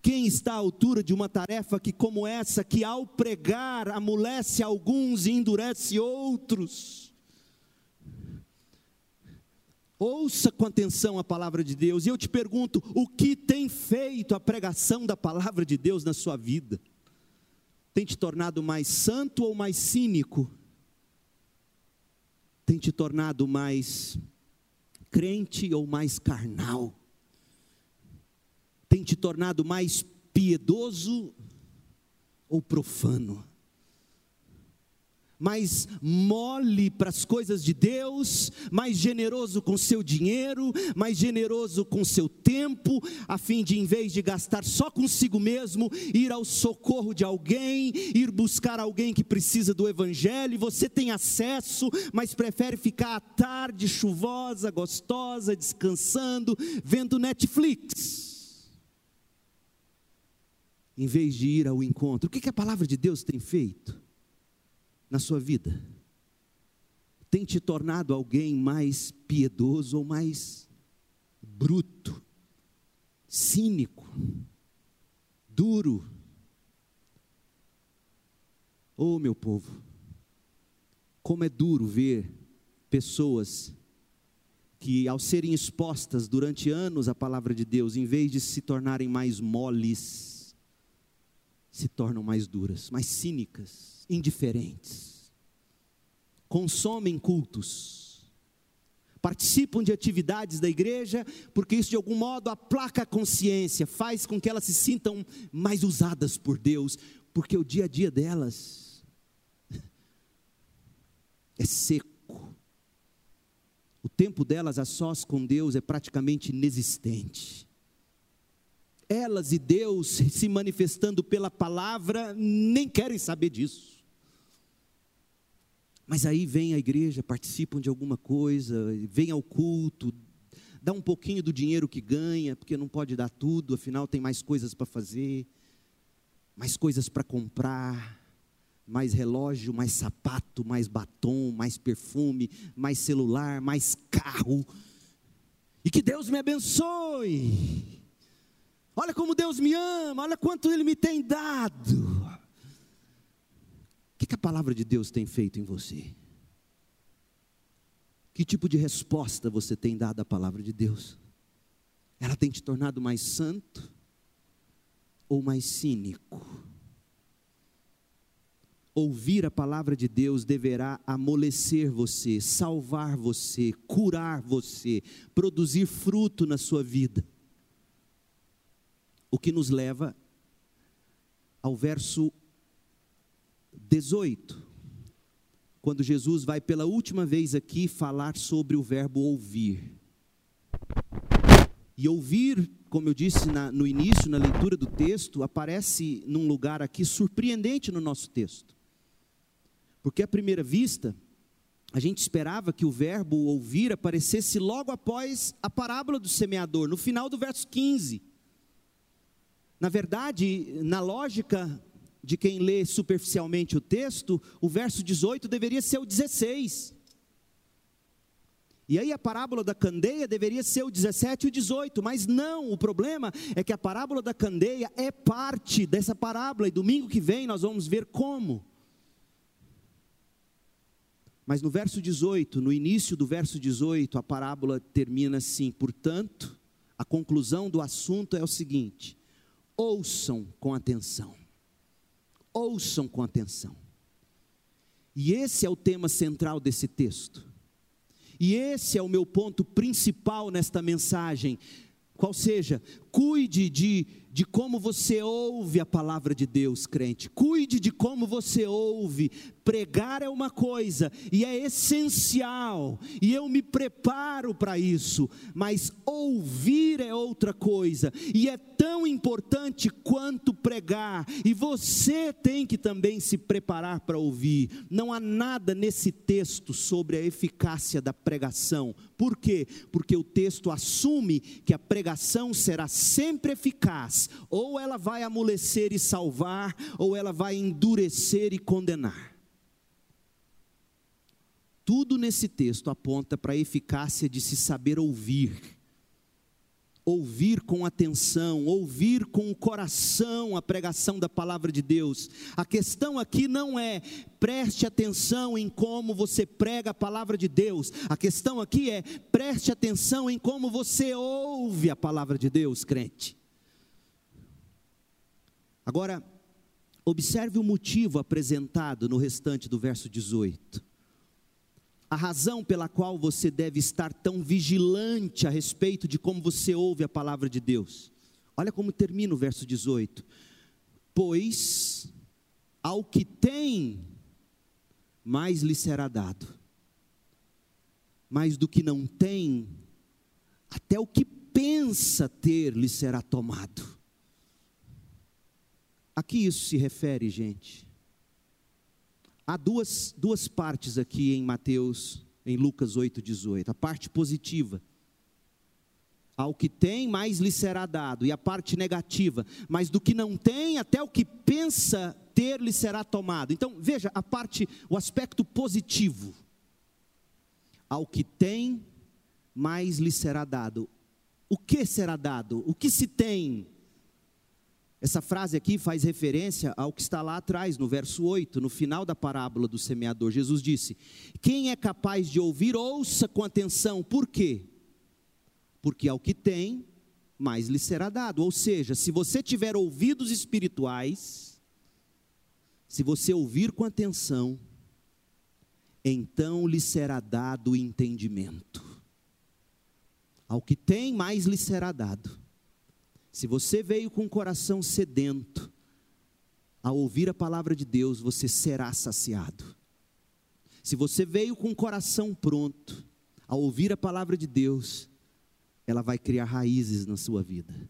Quem está à altura de uma tarefa que, como essa, que ao pregar amolece alguns e endurece outros? Ouça com atenção a palavra de Deus, e eu te pergunto: o que tem feito a pregação da palavra de Deus na sua vida? Tem te tornado mais santo ou mais cínico? Tem te tornado mais crente ou mais carnal? Tem te tornado mais piedoso ou profano? mais mole para as coisas de Deus, mais generoso com seu dinheiro, mais generoso com seu tempo, a fim de, em vez de gastar só consigo mesmo, ir ao socorro de alguém, ir buscar alguém que precisa do Evangelho, você tem acesso, mas prefere ficar à tarde chuvosa, gostosa, descansando, vendo Netflix em vez de ir ao encontro. O que, que a palavra de Deus tem feito na sua vida? Tem te tornado alguém mais piedoso ou mais bruto, cínico, duro? Oh, meu povo, como é duro ver pessoas que, ao serem expostas durante anos à palavra de Deus, em vez de se tornarem mais moles, se tornam mais duras, mais cínicas, indiferentes. Consomem cultos, participam de atividades da igreja, porque isso de algum modo aplaca a consciência, faz com que elas se sintam mais usadas por Deus, porque o dia a dia delas é seco. O tempo delas a sós com Deus é praticamente inexistente elas e Deus se manifestando pela palavra, nem querem saber disso. Mas aí vem a igreja, participam de alguma coisa, vem ao culto, dá um pouquinho do dinheiro que ganha, porque não pode dar tudo, afinal tem mais coisas para fazer, mais coisas para comprar, mais relógio, mais sapato, mais batom, mais perfume, mais celular, mais carro. E que Deus me abençoe. Olha como Deus me ama, olha quanto Ele me tem dado. O que, que a palavra de Deus tem feito em você? Que tipo de resposta você tem dado à palavra de Deus? Ela tem te tornado mais santo ou mais cínico? Ouvir a palavra de Deus deverá amolecer você, salvar você, curar você, produzir fruto na sua vida. O que nos leva ao verso 18, quando Jesus vai pela última vez aqui falar sobre o verbo ouvir. E ouvir, como eu disse na, no início, na leitura do texto, aparece num lugar aqui surpreendente no nosso texto. Porque à primeira vista, a gente esperava que o verbo ouvir aparecesse logo após a parábola do semeador, no final do verso 15. Na verdade, na lógica de quem lê superficialmente o texto, o verso 18 deveria ser o 16. E aí a parábola da candeia deveria ser o 17 e o 18, mas não, o problema é que a parábola da candeia é parte dessa parábola, e domingo que vem nós vamos ver como. Mas no verso 18, no início do verso 18, a parábola termina assim: portanto, a conclusão do assunto é o seguinte: ouçam com atenção. Ouçam com atenção. E esse é o tema central desse texto. E esse é o meu ponto principal nesta mensagem. Qual seja, cuide de, de como você ouve a palavra de Deus, crente. Cuide de como você ouve. Pregar é uma coisa e é essencial, e eu me preparo para isso, mas ouvir é outra coisa, e é tão importante quanto pregar, e você tem que também se preparar para ouvir. Não há nada nesse texto sobre a eficácia da pregação, por quê? Porque o texto assume que a pregação será sempre eficaz, ou ela vai amolecer e salvar, ou ela vai endurecer e condenar. Tudo nesse texto aponta para a eficácia de se saber ouvir. Ouvir com atenção, ouvir com o coração a pregação da palavra de Deus. A questão aqui não é preste atenção em como você prega a palavra de Deus. A questão aqui é preste atenção em como você ouve a palavra de Deus, crente. Agora, observe o motivo apresentado no restante do verso 18 a razão pela qual você deve estar tão vigilante a respeito de como você ouve a palavra de Deus. Olha como termina o verso 18: Pois ao que tem, mais lhe será dado, mas do que não tem, até o que pensa ter lhe será tomado. A que isso se refere, gente? Há duas, duas partes aqui em Mateus, em Lucas 8,18. A parte positiva. Ao que tem, mais lhe será dado. E a parte negativa. Mas do que não tem, até o que pensa ter lhe será tomado. Então, veja a parte, o aspecto positivo. Ao que tem, mais lhe será dado. O que será dado? O que se tem? Essa frase aqui faz referência ao que está lá atrás, no verso 8, no final da parábola do semeador. Jesus disse: Quem é capaz de ouvir, ouça com atenção. Por quê? Porque ao que tem, mais lhe será dado. Ou seja, se você tiver ouvidos espirituais, se você ouvir com atenção, então lhe será dado o entendimento. Ao que tem, mais lhe será dado. Se você veio com o coração sedento, ao ouvir a palavra de Deus, você será saciado. Se você veio com o coração pronto, ao ouvir a palavra de Deus, ela vai criar raízes na sua vida.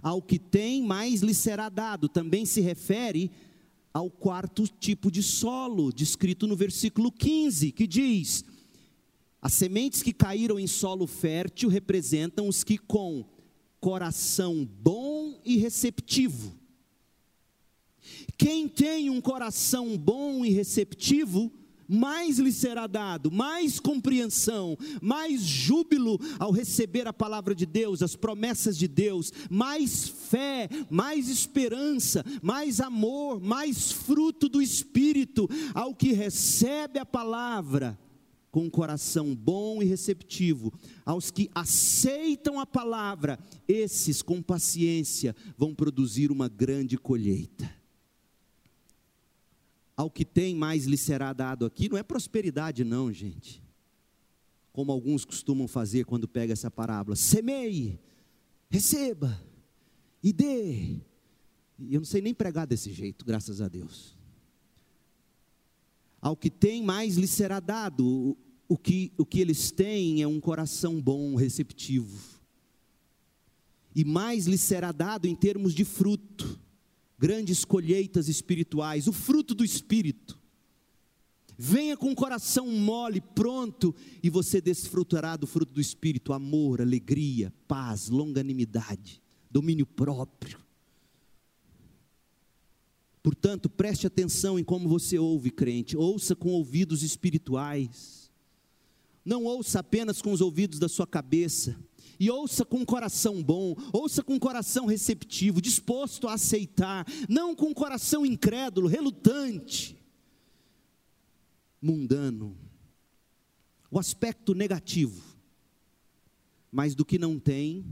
Ao que tem, mais lhe será dado, também se refere ao quarto tipo de solo, descrito no versículo 15, que diz: As sementes que caíram em solo fértil representam os que com coração bom e receptivo. Quem tem um coração bom e receptivo, mais lhe será dado, mais compreensão, mais júbilo ao receber a palavra de Deus, as promessas de Deus, mais fé, mais esperança, mais amor, mais fruto do Espírito ao que recebe a palavra com um coração bom e receptivo, aos que aceitam a palavra, esses com paciência vão produzir uma grande colheita ao que tem mais lhe será dado aqui, não é prosperidade, não, gente. Como alguns costumam fazer quando pega essa parábola: semeie, receba e dê. Eu não sei nem pregar desse jeito, graças a Deus. Ao que tem mais lhe será dado, o que, o que eles têm é um coração bom, receptivo. E mais lhe será dado em termos de fruto grandes colheitas espirituais, o fruto do Espírito. Venha com o coração mole, pronto, e você desfrutará do fruto do Espírito: amor, alegria, paz, longanimidade, domínio próprio. Portanto, preste atenção em como você ouve, crente, ouça com ouvidos espirituais, não ouça apenas com os ouvidos da sua cabeça e ouça com um coração bom, ouça com um coração receptivo, disposto a aceitar, não com um coração incrédulo, relutante, mundano. O aspecto negativo, mas do que não tem,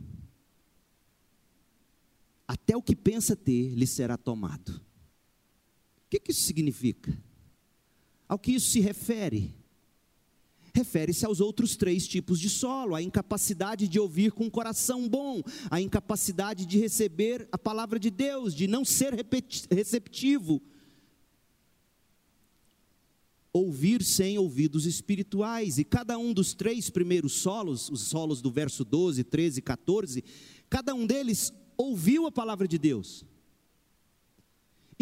até o que pensa ter lhe será tomado. O que, que isso significa? Ao que isso se refere? Refere-se aos outros três tipos de solo: a incapacidade de ouvir com o coração bom, a incapacidade de receber a palavra de Deus, de não ser receptivo. Ouvir sem ouvidos espirituais, e cada um dos três primeiros solos, os solos do verso 12, 13 e 14, cada um deles ouviu a palavra de Deus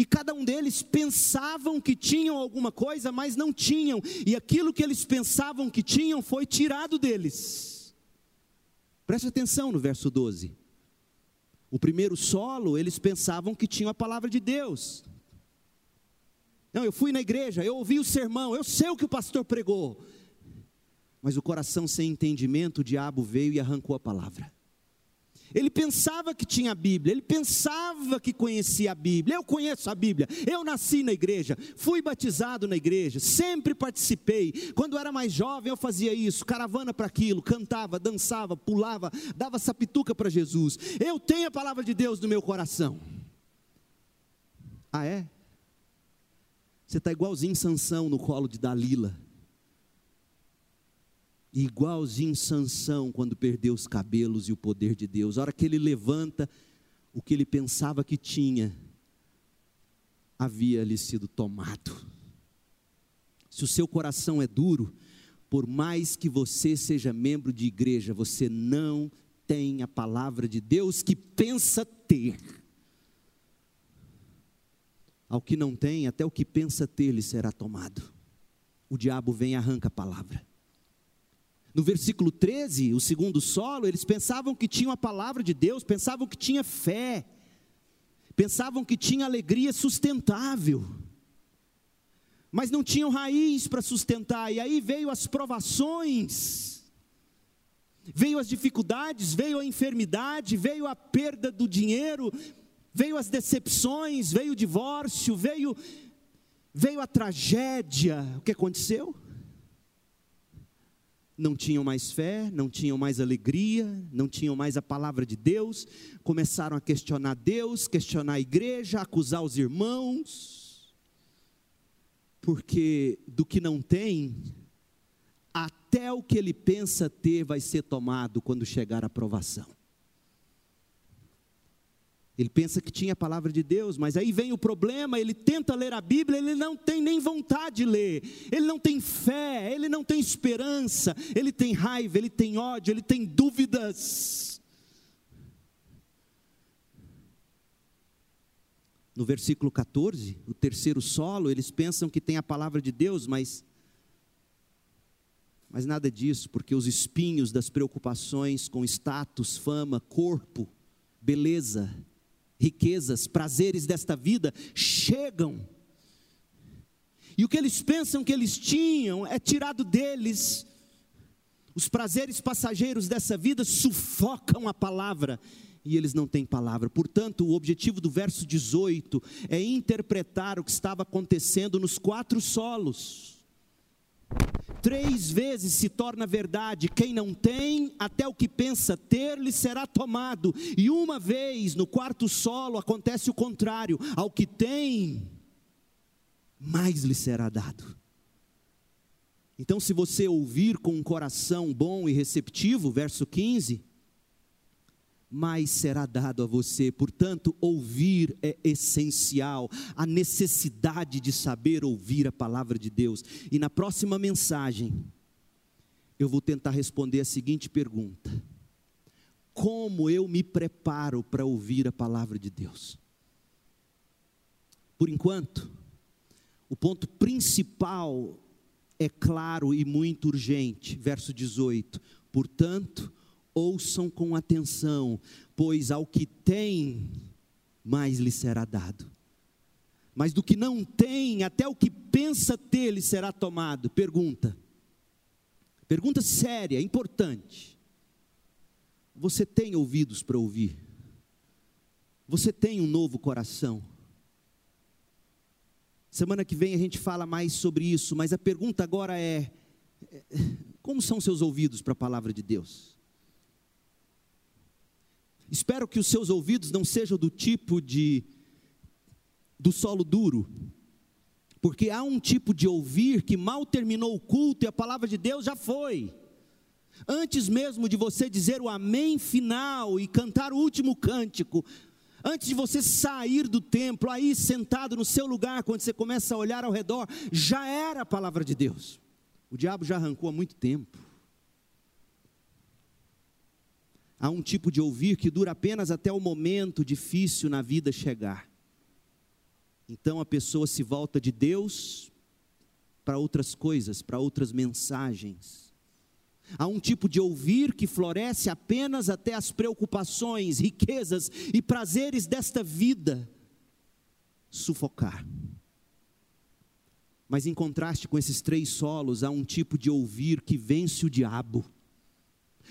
e cada um deles pensavam que tinham alguma coisa, mas não tinham, e aquilo que eles pensavam que tinham foi tirado deles. Preste atenção no verso 12. O primeiro solo, eles pensavam que tinham a palavra de Deus. Não, eu fui na igreja, eu ouvi o sermão, eu sei o que o pastor pregou. Mas o coração sem entendimento, o diabo veio e arrancou a palavra. Ele pensava que tinha a Bíblia, ele pensava que conhecia a Bíblia. Eu conheço a Bíblia, eu nasci na igreja, fui batizado na igreja, sempre participei. Quando era mais jovem, eu fazia isso, caravana para aquilo, cantava, dançava, pulava, dava sapituca para Jesus. Eu tenho a palavra de Deus no meu coração. Ah, é? Você está igualzinho Sansão no colo de Dalila igualzinho Sansão quando perdeu os cabelos e o poder de Deus. A hora que ele levanta, o que ele pensava que tinha havia lhe sido tomado. Se o seu coração é duro, por mais que você seja membro de igreja, você não tem a palavra de Deus que pensa ter. Ao que não tem, até o que pensa ter lhe será tomado. O diabo vem e arranca a palavra. No versículo 13, o segundo solo, eles pensavam que tinham a palavra de Deus, pensavam que tinha fé, pensavam que tinha alegria sustentável, mas não tinham raiz para sustentar, e aí veio as provações, veio as dificuldades, veio a enfermidade, veio a perda do dinheiro, veio as decepções, veio o divórcio, veio, veio a tragédia. O que aconteceu? Não tinham mais fé, não tinham mais alegria, não tinham mais a palavra de Deus, começaram a questionar Deus, questionar a igreja, acusar os irmãos, porque do que não tem, até o que ele pensa ter vai ser tomado quando chegar a provação. Ele pensa que tinha a palavra de Deus, mas aí vem o problema, ele tenta ler a Bíblia, ele não tem nem vontade de ler, ele não tem fé, ele não tem esperança, ele tem raiva, ele tem ódio, ele tem dúvidas. No versículo 14, o terceiro solo, eles pensam que tem a palavra de Deus, mas mas nada disso, porque os espinhos das preocupações com status, fama, corpo, beleza, riquezas, prazeres desta vida chegam. E o que eles pensam que eles tinham é tirado deles. Os prazeres passageiros dessa vida sufocam a palavra e eles não têm palavra. Portanto, o objetivo do verso 18 é interpretar o que estava acontecendo nos quatro solos. Três vezes se torna verdade: quem não tem, até o que pensa ter, lhe será tomado. E uma vez, no quarto solo, acontece o contrário: ao que tem, mais lhe será dado. Então, se você ouvir com um coração bom e receptivo, verso 15, mais será dado a você. Portanto, ouvir é essencial, a necessidade de saber ouvir a palavra de Deus. E na próxima mensagem, eu vou tentar responder a seguinte pergunta: Como eu me preparo para ouvir a palavra de Deus? Por enquanto, o ponto principal é claro e muito urgente, verso 18. Portanto, ouçam com atenção, pois ao que tem, mais lhe será dado. Mas do que não tem, até o que pensa ter lhe será tomado. Pergunta. Pergunta séria, importante. Você tem ouvidos para ouvir? Você tem um novo coração? Semana que vem a gente fala mais sobre isso, mas a pergunta agora é: é como são seus ouvidos para a palavra de Deus? Espero que os seus ouvidos não sejam do tipo de do solo duro, porque há um tipo de ouvir que mal terminou o culto e a palavra de Deus já foi. Antes mesmo de você dizer o amém final e cantar o último cântico, antes de você sair do templo, aí sentado no seu lugar, quando você começa a olhar ao redor, já era a palavra de Deus. O diabo já arrancou há muito tempo. Há um tipo de ouvir que dura apenas até o momento difícil na vida chegar. Então a pessoa se volta de Deus para outras coisas, para outras mensagens. Há um tipo de ouvir que floresce apenas até as preocupações, riquezas e prazeres desta vida sufocar. Mas em contraste com esses três solos, há um tipo de ouvir que vence o diabo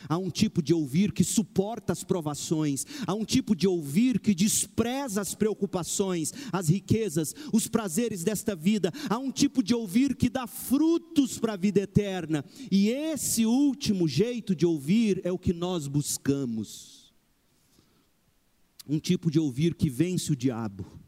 Há um tipo de ouvir que suporta as provações, há um tipo de ouvir que despreza as preocupações, as riquezas, os prazeres desta vida, há um tipo de ouvir que dá frutos para a vida eterna, e esse último jeito de ouvir é o que nós buscamos. Um tipo de ouvir que vence o diabo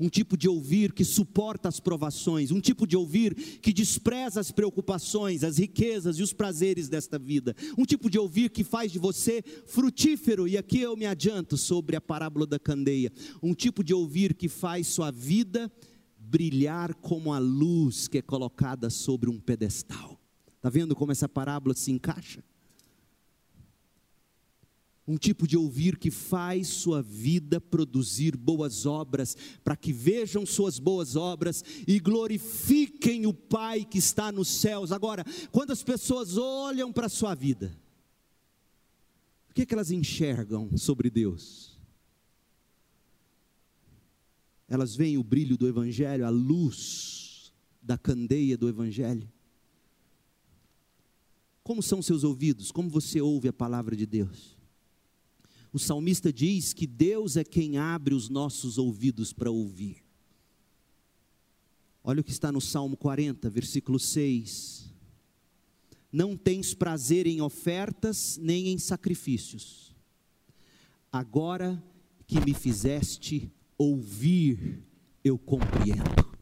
um tipo de ouvir que suporta as provações, um tipo de ouvir que despreza as preocupações, as riquezas e os prazeres desta vida, um tipo de ouvir que faz de você frutífero, e aqui eu me adianto sobre a parábola da candeia, um tipo de ouvir que faz sua vida brilhar como a luz que é colocada sobre um pedestal. Está vendo como essa parábola se encaixa? Um tipo de ouvir que faz sua vida produzir boas obras, para que vejam suas boas obras e glorifiquem o Pai que está nos céus. Agora, quando as pessoas olham para a sua vida, o que, é que elas enxergam sobre Deus? Elas veem o brilho do Evangelho, a luz da candeia do Evangelho. Como são seus ouvidos? Como você ouve a palavra de Deus? O salmista diz que Deus é quem abre os nossos ouvidos para ouvir. Olha o que está no Salmo 40, versículo 6. Não tens prazer em ofertas nem em sacrifícios. Agora que me fizeste ouvir, eu compreendo.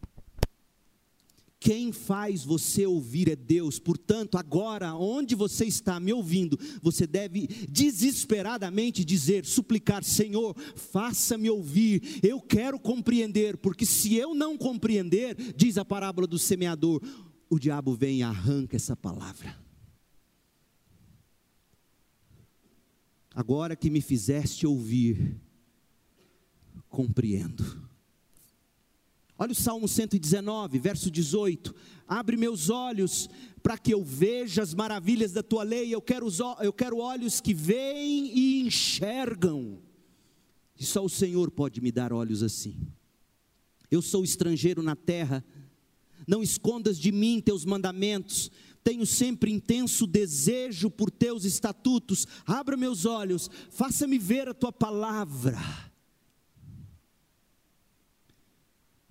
Quem faz você ouvir é Deus. Portanto, agora, onde você está me ouvindo, você deve desesperadamente dizer, suplicar: Senhor, faça-me ouvir. Eu quero compreender, porque se eu não compreender, diz a parábola do semeador, o diabo vem e arranca essa palavra. Agora que me fizeste ouvir, compreendo. Olha o Salmo 119, verso 18: Abre meus olhos para que eu veja as maravilhas da tua lei. Eu quero, eu quero olhos que veem e enxergam. E só o Senhor pode me dar olhos assim. Eu sou estrangeiro na terra, não escondas de mim teus mandamentos, tenho sempre intenso desejo por teus estatutos, abra meus olhos, faça-me ver a tua palavra.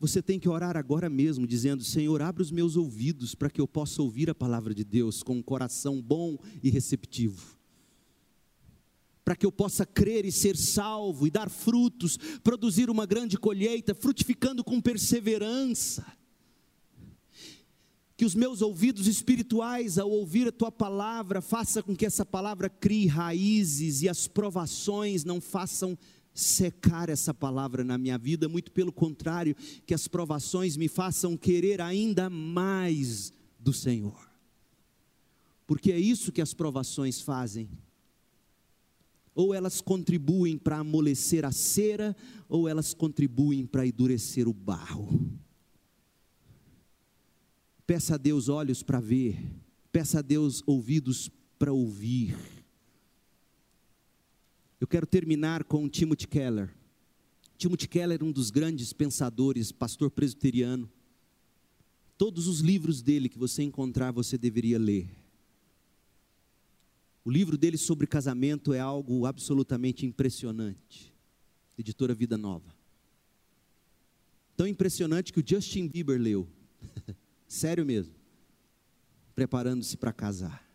Você tem que orar agora mesmo, dizendo: Senhor, abre os meus ouvidos para que eu possa ouvir a palavra de Deus com um coração bom e receptivo. Para que eu possa crer e ser salvo e dar frutos, produzir uma grande colheita, frutificando com perseverança. Que os meus ouvidos espirituais, ao ouvir a tua palavra, faça com que essa palavra crie raízes e as provações não façam secar essa palavra na minha vida, muito pelo contrário, que as provações me façam querer ainda mais do Senhor. Porque é isso que as provações fazem. Ou elas contribuem para amolecer a cera, ou elas contribuem para endurecer o barro. Peça a Deus olhos para ver, peça a Deus ouvidos para ouvir eu quero terminar com Timothy Keller. Timothy Keller é um dos grandes pensadores, pastor presbiteriano. Todos os livros dele que você encontrar, você deveria ler. O livro dele sobre casamento é algo absolutamente impressionante. Editora Vida Nova. Tão impressionante que o Justin Bieber leu. Sério mesmo. Preparando-se para casar.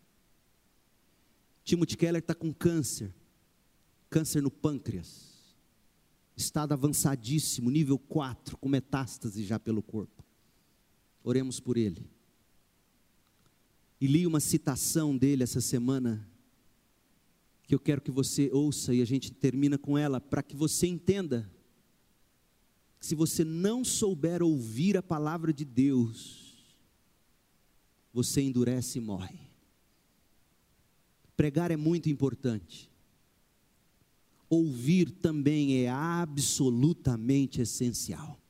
Timothy Keller está com câncer câncer no pâncreas, estado avançadíssimo, nível 4, com metástase já pelo corpo. Oremos por ele. E li uma citação dele essa semana, que eu quero que você ouça e a gente termina com ela, para que você entenda que se você não souber ouvir a palavra de Deus, você endurece e morre. Pregar é muito importante ouvir também é absolutamente essencial.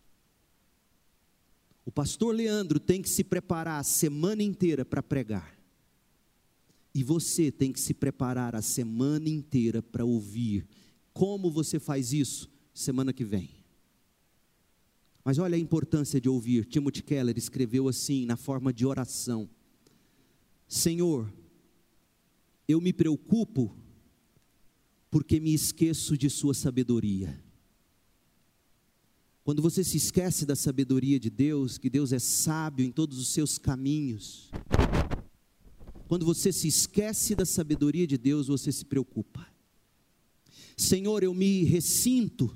O pastor Leandro tem que se preparar a semana inteira para pregar. E você tem que se preparar a semana inteira para ouvir. Como você faz isso? Semana que vem. Mas olha a importância de ouvir. Timothy Keller escreveu assim, na forma de oração: Senhor, eu me preocupo porque me esqueço de Sua sabedoria. Quando você se esquece da sabedoria de Deus, que Deus é sábio em todos os seus caminhos, quando você se esquece da sabedoria de Deus, você se preocupa. Senhor, eu me ressinto,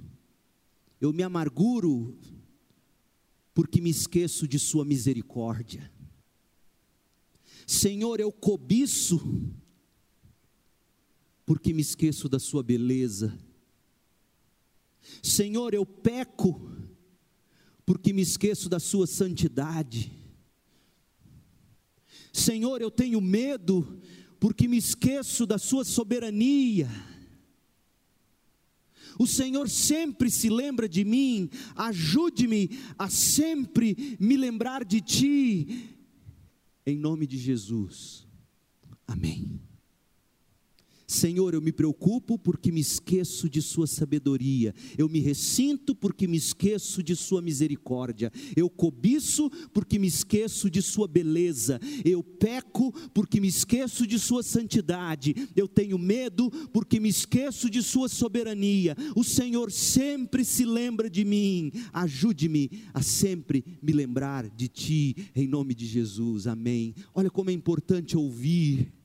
eu me amarguro, porque me esqueço de Sua misericórdia. Senhor, eu cobiço, porque me esqueço da Sua beleza. Senhor, eu peco, porque me esqueço da Sua santidade. Senhor, eu tenho medo, porque me esqueço da Sua soberania. O Senhor sempre se lembra de mim, ajude-me a sempre me lembrar de Ti, em nome de Jesus. Amém. Senhor, eu me preocupo porque me esqueço de Sua sabedoria, eu me ressinto porque me esqueço de Sua misericórdia, eu cobiço porque me esqueço de Sua beleza, eu peco porque me esqueço de Sua santidade, eu tenho medo porque me esqueço de Sua soberania. O Senhor sempre se lembra de mim, ajude-me a sempre me lembrar de Ti, em nome de Jesus, amém. Olha como é importante ouvir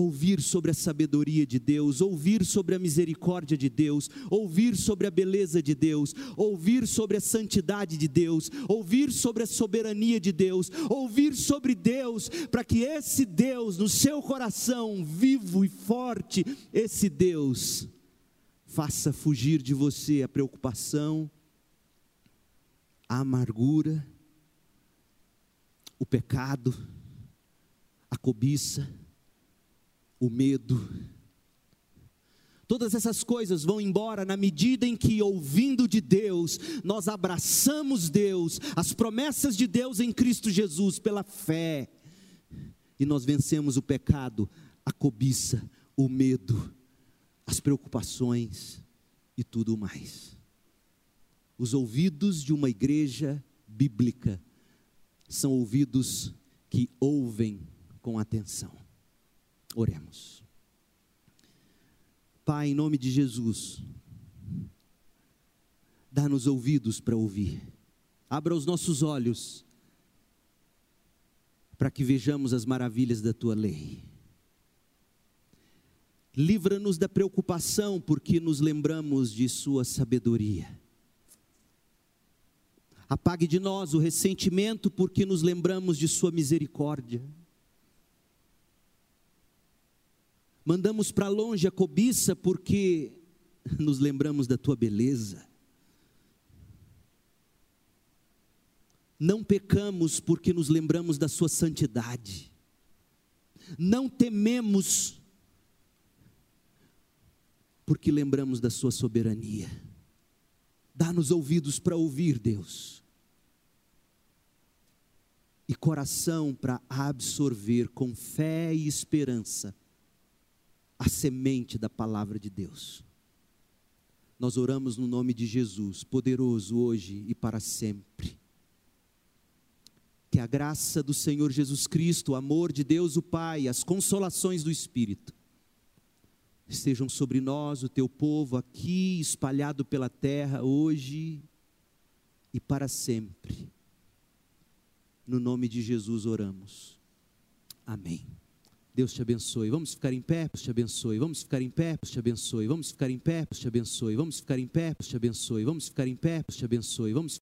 ouvir sobre a sabedoria de Deus, ouvir sobre a misericórdia de Deus, ouvir sobre a beleza de Deus, ouvir sobre a santidade de Deus, ouvir sobre a soberania de Deus, ouvir sobre Deus, para que esse Deus no seu coração vivo e forte, esse Deus faça fugir de você a preocupação, a amargura, o pecado, a cobiça, o medo. Todas essas coisas vão embora na medida em que, ouvindo de Deus, nós abraçamos Deus, as promessas de Deus em Cristo Jesus pela fé, e nós vencemos o pecado, a cobiça, o medo, as preocupações e tudo mais. Os ouvidos de uma igreja bíblica são ouvidos que ouvem com atenção. Oremos. Pai, em nome de Jesus, dá-nos ouvidos para ouvir, abra os nossos olhos para que vejamos as maravilhas da tua lei. Livra-nos da preocupação, porque nos lembramos de Sua sabedoria. Apague de nós o ressentimento, porque nos lembramos de Sua misericórdia. Mandamos para longe a cobiça, porque nos lembramos da Tua beleza. Não pecamos, porque nos lembramos da Sua santidade. Não tememos, porque lembramos da Sua soberania. Dá-nos ouvidos para ouvir, Deus, e coração para absorver com fé e esperança a semente da palavra de Deus. Nós oramos no nome de Jesus, poderoso hoje e para sempre. Que a graça do Senhor Jesus Cristo, o amor de Deus o Pai, as consolações do Espírito, estejam sobre nós, o teu povo aqui espalhado pela terra hoje e para sempre. No nome de Jesus oramos. Amém. Deus te abençoe. Vamos ficar em pé, Deus te abençoe. Vamos ficar em pé, Deus te abençoe. Vamos ficar em pé, Deus te abençoe. Vamos ficar em pé, Deus te abençoe. Vamos ficar em pé, Deus te abençoe. Vamos